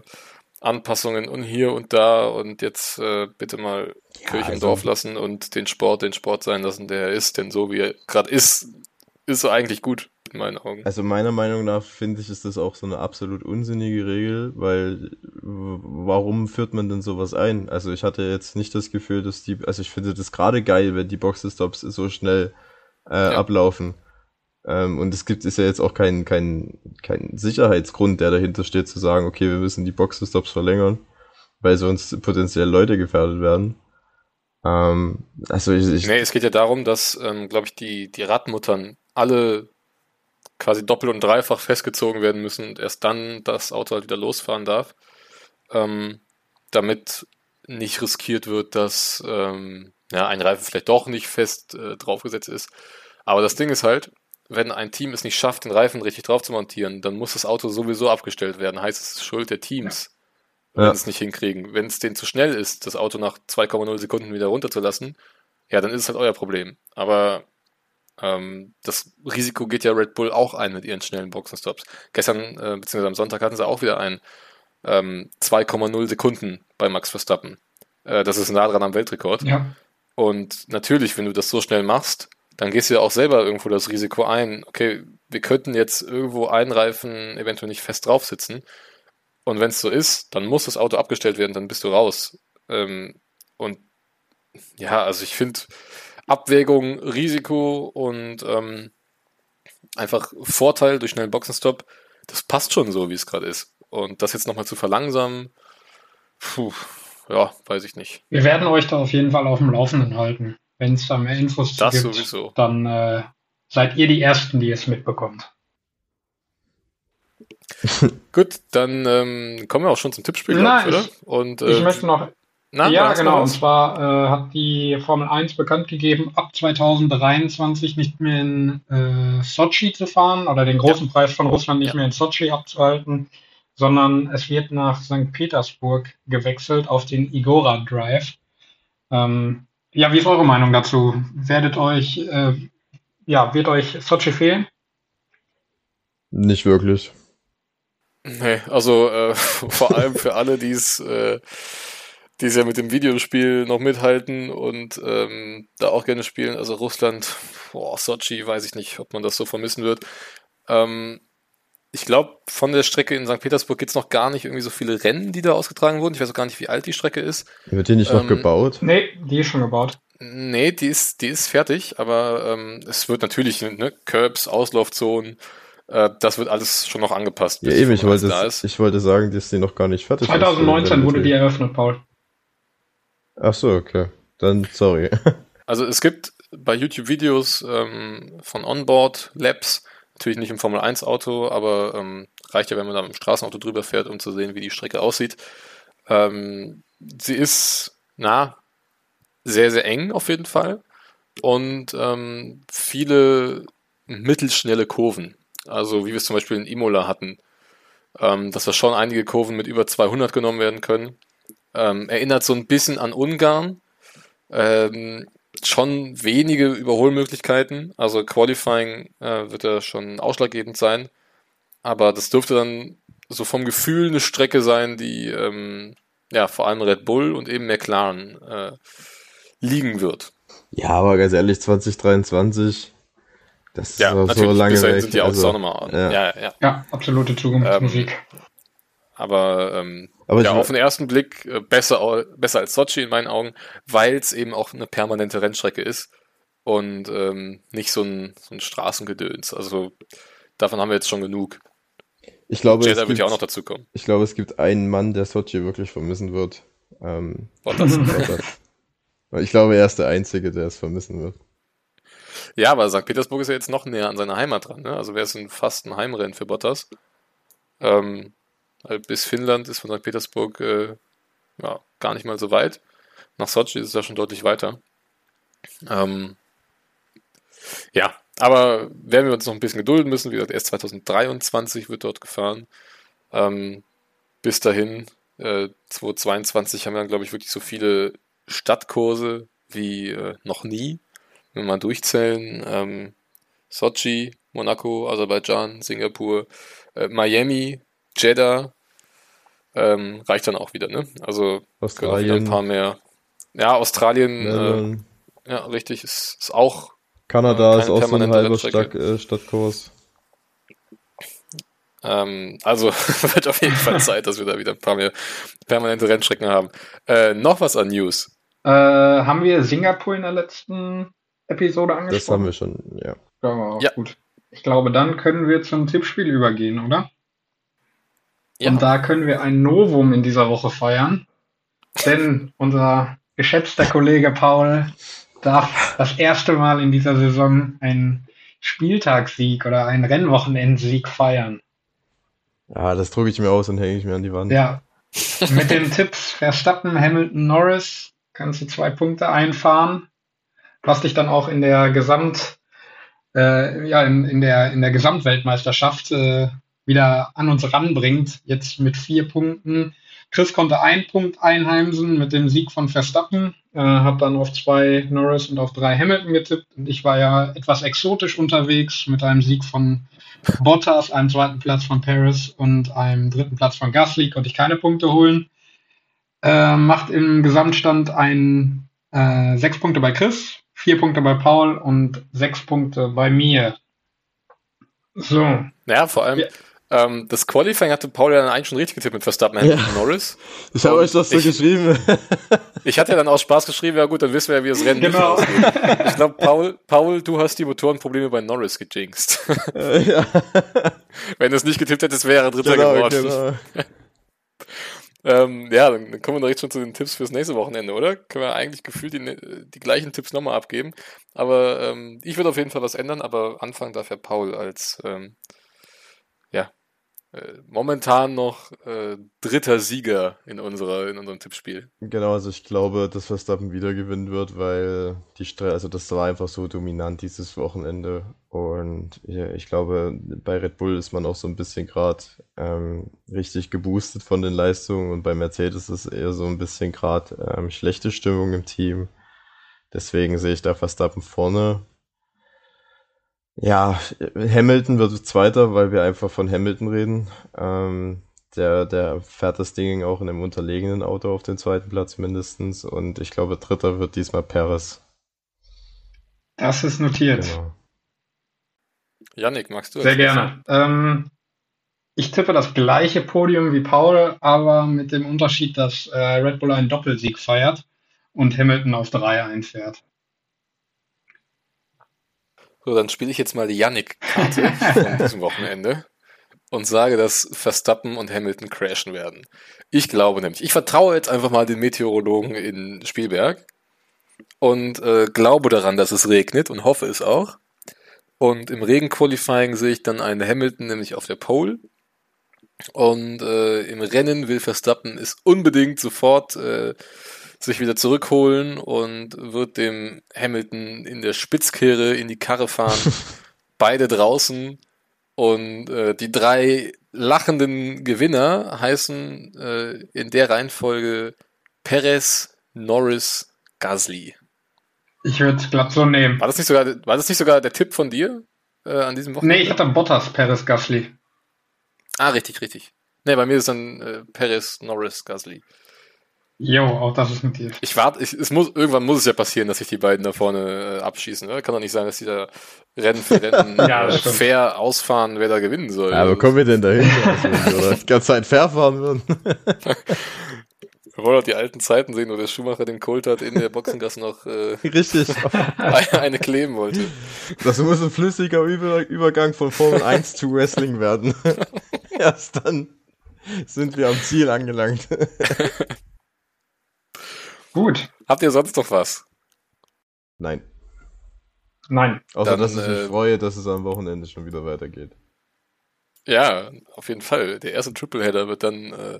Anpassungen und hier und da und jetzt äh, bitte mal ja, Kirche im also, Dorf lassen und den Sport den Sport sein lassen, der er ist. Denn so wie er gerade ist, ist er eigentlich gut in meinen Augen. Also meiner Meinung nach finde ich, ist das auch so eine absolut unsinnige Regel, weil warum führt man denn sowas ein? Also ich hatte jetzt nicht das Gefühl, dass die, also ich finde das gerade geil, wenn die Boxestops so schnell äh, ja. ablaufen. Ähm, und es gibt ist ja jetzt auch kein, kein, kein Sicherheitsgrund, der dahinter steht, zu sagen, okay, wir müssen die Boxenstops verlängern, weil sonst potenziell Leute gefährdet werden. Ähm, also ich, ich nee, es geht ja darum, dass, ähm, glaube ich, die, die Radmuttern alle quasi doppelt und dreifach festgezogen werden müssen und erst dann das Auto halt wieder losfahren darf. Ähm, damit nicht riskiert wird, dass ähm, ja, ein Reifen vielleicht doch nicht fest äh, draufgesetzt ist. Aber das Ding ist halt, wenn ein Team es nicht schafft, den Reifen richtig drauf zu montieren, dann muss das Auto sowieso abgestellt werden. Heißt, es ist Schuld der Teams, ja. wenn ja. es nicht hinkriegen. Wenn es denen zu schnell ist, das Auto nach 2,0 Sekunden wieder runterzulassen, ja, dann ist es halt euer Problem. Aber ähm, das Risiko geht ja Red Bull auch ein mit ihren schnellen Boxenstops. Gestern, äh, beziehungsweise am Sonntag hatten sie auch wieder ein ähm, 2,0 Sekunden bei Max Verstappen. Äh, das ist nah dran am Weltrekord. Ja. Und natürlich, wenn du das so schnell machst, dann gehst du ja auch selber irgendwo das Risiko ein, okay, wir könnten jetzt irgendwo einen Reifen eventuell nicht fest drauf sitzen. Und wenn es so ist, dann muss das Auto abgestellt werden, dann bist du raus. Ähm, und ja, also ich finde Abwägung, Risiko und ähm, einfach Vorteil durch schnellen Boxenstopp, das passt schon so, wie es gerade ist. Und das jetzt nochmal zu verlangsamen, puh, ja, weiß ich nicht. Wir werden euch da auf jeden Fall auf dem Laufenden halten. Wenn es da mehr Infos das gibt, sowieso. dann äh, seid ihr die Ersten, die es mitbekommt. Gut, dann ähm, kommen wir auch schon zum Tippspiel, Nein, ich, oder? Und, äh, ich möchte noch. Na, ja, genau. Und zwar äh, hat die Formel 1 bekannt gegeben, ab 2023 nicht mehr in äh, Sochi zu fahren oder den großen ja. Preis von Russland nicht ja. mehr in Sochi abzuhalten, sondern es wird nach St. Petersburg gewechselt auf den Igora Drive. Ähm, ja, wie ist eure Meinung dazu? Werdet euch, äh, ja, wird euch Sochi fehlen? Nicht wirklich. Nee, also äh, vor allem für alle, die es äh, die es ja mit dem Videospiel noch mithalten und ähm, da auch gerne spielen. Also Russland, boah, Sochi, weiß ich nicht, ob man das so vermissen wird. Ähm, ich glaube, von der Strecke in St. Petersburg gibt es noch gar nicht irgendwie so viele Rennen, die da ausgetragen wurden. Ich weiß auch gar nicht, wie alt die Strecke ist. Wird die nicht ähm, noch gebaut? Nee, die ist schon gebaut. Nee, die ist, die ist fertig, aber ähm, es wird natürlich, ne, Curbs, Auslaufzonen, äh, das wird alles schon noch angepasst. Ja, eben, ich wollte, ich wollte sagen, dass die noch gar nicht fertig 2019 ist, wurde die eröffnet, Paul. Ach so, okay. Dann sorry. Also es gibt bei YouTube Videos ähm, von Onboard Labs, natürlich nicht im Formel 1 Auto, aber ähm, reicht ja, wenn man da mit dem Straßenauto drüber fährt, um zu sehen, wie die Strecke aussieht. Ähm, sie ist, na, sehr, sehr eng auf jeden Fall und ähm, viele mittelschnelle Kurven. Also wie wir es zum Beispiel in Imola hatten, ähm, dass da schon einige Kurven mit über 200 genommen werden können. Ähm, erinnert so ein bisschen an Ungarn. Ähm, schon wenige Überholmöglichkeiten. Also Qualifying äh, wird ja schon ausschlaggebend sein. Aber das dürfte dann so vom Gefühl eine Strecke sein, die ähm, ja vor allem Red Bull und eben McLaren äh, liegen wird. Ja, aber ganz ehrlich, 2023, das ist ja, so lange weg. sind die also, auch nochmal ja. ja, ja. Ja, absolute Zukunftsmusik. Ähm, aber, ähm, aber ja, auf den ersten Blick äh, besser, besser als Sochi in meinen Augen, weil es eben auch eine permanente Rennstrecke ist und ähm, nicht so ein, so ein Straßengedöns. Also davon haben wir jetzt schon genug. Ich glaube, Jeddah wird ja auch noch dazu kommen. Ich glaube, es gibt einen Mann, der Sochi wirklich vermissen wird. Ähm, Bottas. ich glaube, er ist der Einzige, der es vermissen wird. Ja, aber St. Petersburg ist ja jetzt noch näher an seiner Heimat dran. Ne? Also wäre es ein, fast ein Heimrennen für Bottas. Ähm, bis Finnland ist von St. Petersburg äh, ja, gar nicht mal so weit. Nach Sochi ist es ja schon deutlich weiter. Ähm, ja, aber werden wir uns noch ein bisschen gedulden müssen. Wie gesagt, erst 2023 wird dort gefahren. Ähm, bis dahin, äh, 2022 haben wir, glaube ich, wirklich so viele Stadtkurse wie äh, noch nie. Wenn wir mal durchzählen, ähm, Sochi, Monaco, Aserbaidschan, Singapur, äh, Miami, Jeddah, ähm, reicht dann auch wieder, ne? Also Australien. ein paar mehr. Ja, Australien, äh, ja, richtig, ist, ist auch. Kanada äh, ist auch so ein halber Stadt, äh, Stadtkurs. Ähm, also wird auf jeden Fall Zeit, dass wir da wieder ein paar mehr permanente Rennstrecken haben. Äh, noch was an News. Äh, haben wir Singapur in der letzten Episode angesprochen? Das haben wir schon, ja. Ja, ja. gut. Ich glaube, dann können wir zum Tippspiel übergehen, oder? Ja. Und da können wir ein Novum in dieser Woche feiern. Denn unser geschätzter Kollege Paul darf das erste Mal in dieser Saison einen Spieltagssieg oder einen Rennwochenendsieg feiern. Ja, das drucke ich mir aus und hänge ich mir an die Wand. Ja, Mit den Tipps Verstappen, Hamilton, Norris kannst du zwei Punkte einfahren, was dich dann auch in der Gesamt, äh, ja, in, in, der, in der Gesamtweltmeisterschaft äh, wieder an uns ranbringt. Jetzt mit vier Punkten. Chris konnte einen Punkt einheimsen mit dem Sieg von Verstappen, äh, habe dann auf zwei Norris und auf drei Hamilton getippt. Und ich war ja etwas exotisch unterwegs mit einem Sieg von Bottas, einem zweiten Platz von Paris und einem dritten Platz von Gasly. Konnte ich keine Punkte holen. Äh, macht im Gesamtstand ein äh, sechs Punkte bei Chris, vier Punkte bei Paul und sechs Punkte bei mir. So. Ja, vor allem, ja. Ähm, das Qualifying hatte Paul ja dann eigentlich schon richtig getippt mit Verstappen ja. und Norris. Ich habe euch das so ich, geschrieben. ich hatte ja dann aus Spaß geschrieben, ja gut, dann wissen wir ja, wie das Rennen genau. ausgeht. Ich glaube, Paul, Paul, du hast die Motorenprobleme bei Norris gejinxt. Äh, ja. Wenn du es nicht getippt hättest, wäre er Dritter genau, geworden. Genau. ähm, ja, dann kommen wir direkt schon zu den Tipps fürs nächste Wochenende, oder? Können wir eigentlich gefühlt die, die gleichen Tipps nochmal abgeben. Aber ähm, ich würde auf jeden Fall was ändern, aber anfangen darf ja Paul als ähm, ja, äh, momentan noch äh, dritter Sieger in unserer in unserem Tippspiel. Genau, also ich glaube, dass Verstappen wieder gewinnen wird, weil die Stre also das war einfach so dominant dieses Wochenende und ja, ich glaube, bei Red Bull ist man auch so ein bisschen gerade ähm, richtig geboostet von den Leistungen und bei Mercedes ist eher so ein bisschen gerade ähm, schlechte Stimmung im Team. Deswegen sehe ich da Verstappen vorne ja, Hamilton wird Zweiter, weil wir einfach von Hamilton reden. Ähm, der, der fährt das Ding auch in einem unterlegenen Auto auf den zweiten Platz mindestens. Und ich glaube, Dritter wird diesmal Perez. Das ist notiert. Genau. Yannick, magst du? Sehr gerne. Ähm, ich tippe das gleiche Podium wie Paul, aber mit dem Unterschied, dass äh, Red Bull einen Doppelsieg feiert und Hamilton auf drei einfährt. So, dann spiele ich jetzt mal die Yannick-Karte von diesem Wochenende und sage, dass Verstappen und Hamilton crashen werden. Ich glaube nämlich, ich vertraue jetzt einfach mal den Meteorologen in Spielberg und äh, glaube daran, dass es regnet und hoffe es auch. Und im Regenqualifying sehe ich dann einen Hamilton nämlich auf der Pole. Und äh, im Rennen will Verstappen es unbedingt sofort äh, sich wieder zurückholen und wird dem Hamilton in der Spitzkehre in die Karre fahren. Beide draußen. Und äh, die drei lachenden Gewinner heißen äh, in der Reihenfolge Perez, Norris, Gasly. Ich würde es glatt so nehmen. War das nicht sogar, war das nicht sogar der Tipp von dir äh, an diesem Wochenende? Nee, ich hatte Bottas, Perez, Gasly. Ah, richtig, richtig. Nee, bei mir ist dann äh, Perez, Norris, Gasly. Jo, auch das ist mit dir. Ich warte, ich, es muss, irgendwann muss es ja passieren, dass sich die beiden da vorne äh, abschießen. Oder? Kann doch nicht sein, dass die da Rennen für Rennen ja, fair ausfahren, wer da gewinnen soll. Ja, aber kommen wir denn dahin, dass wir die ganze Zeit fair fahren würden? Wir wollen auch die alten Zeiten sehen, wo der Schumacher den Colt in der Boxengasse noch äh, Richtig. eine, eine kleben wollte. Das muss ein flüssiger Über Übergang von Formel 1 zu Wrestling werden. Erst dann sind wir am Ziel angelangt. Gut. Habt ihr sonst noch was? Nein. Nein. Außer, Dann, dass ich mich äh, freue, dass es am Wochenende schon wieder weitergeht. Ja, auf jeden Fall. Der erste Tripleheader wird dann äh,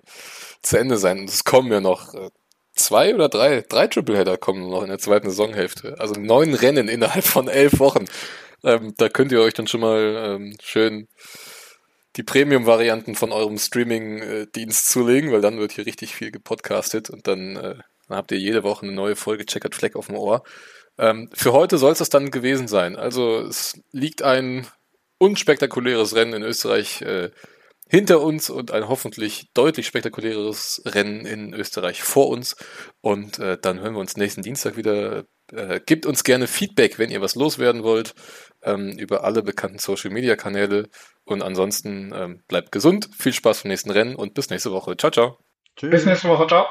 zu Ende sein. Und es kommen ja noch äh, zwei oder drei, drei Tripleheader kommen noch in der zweiten Saisonhälfte. Also neun Rennen innerhalb von elf Wochen. Ähm, da könnt ihr euch dann schon mal ähm, schön die Premium-Varianten von eurem Streaming-Dienst zulegen, weil dann wird hier richtig viel gepodcastet und dann äh, dann habt ihr jede Woche eine neue Folge Checkert Fleck auf dem Ohr. Ähm, für heute soll es das dann gewesen sein. Also es liegt ein unspektakuläres Rennen in Österreich äh, hinter uns und ein hoffentlich deutlich spektakuläres Rennen in Österreich vor uns. Und äh, dann hören wir uns nächsten Dienstag wieder. Äh, gebt uns gerne Feedback, wenn ihr was loswerden wollt, ähm, über alle bekannten Social Media Kanäle. Und ansonsten ähm, bleibt gesund, viel Spaß beim nächsten Rennen und bis nächste Woche. Ciao, ciao. Tschüss. Bis nächste Woche, ciao.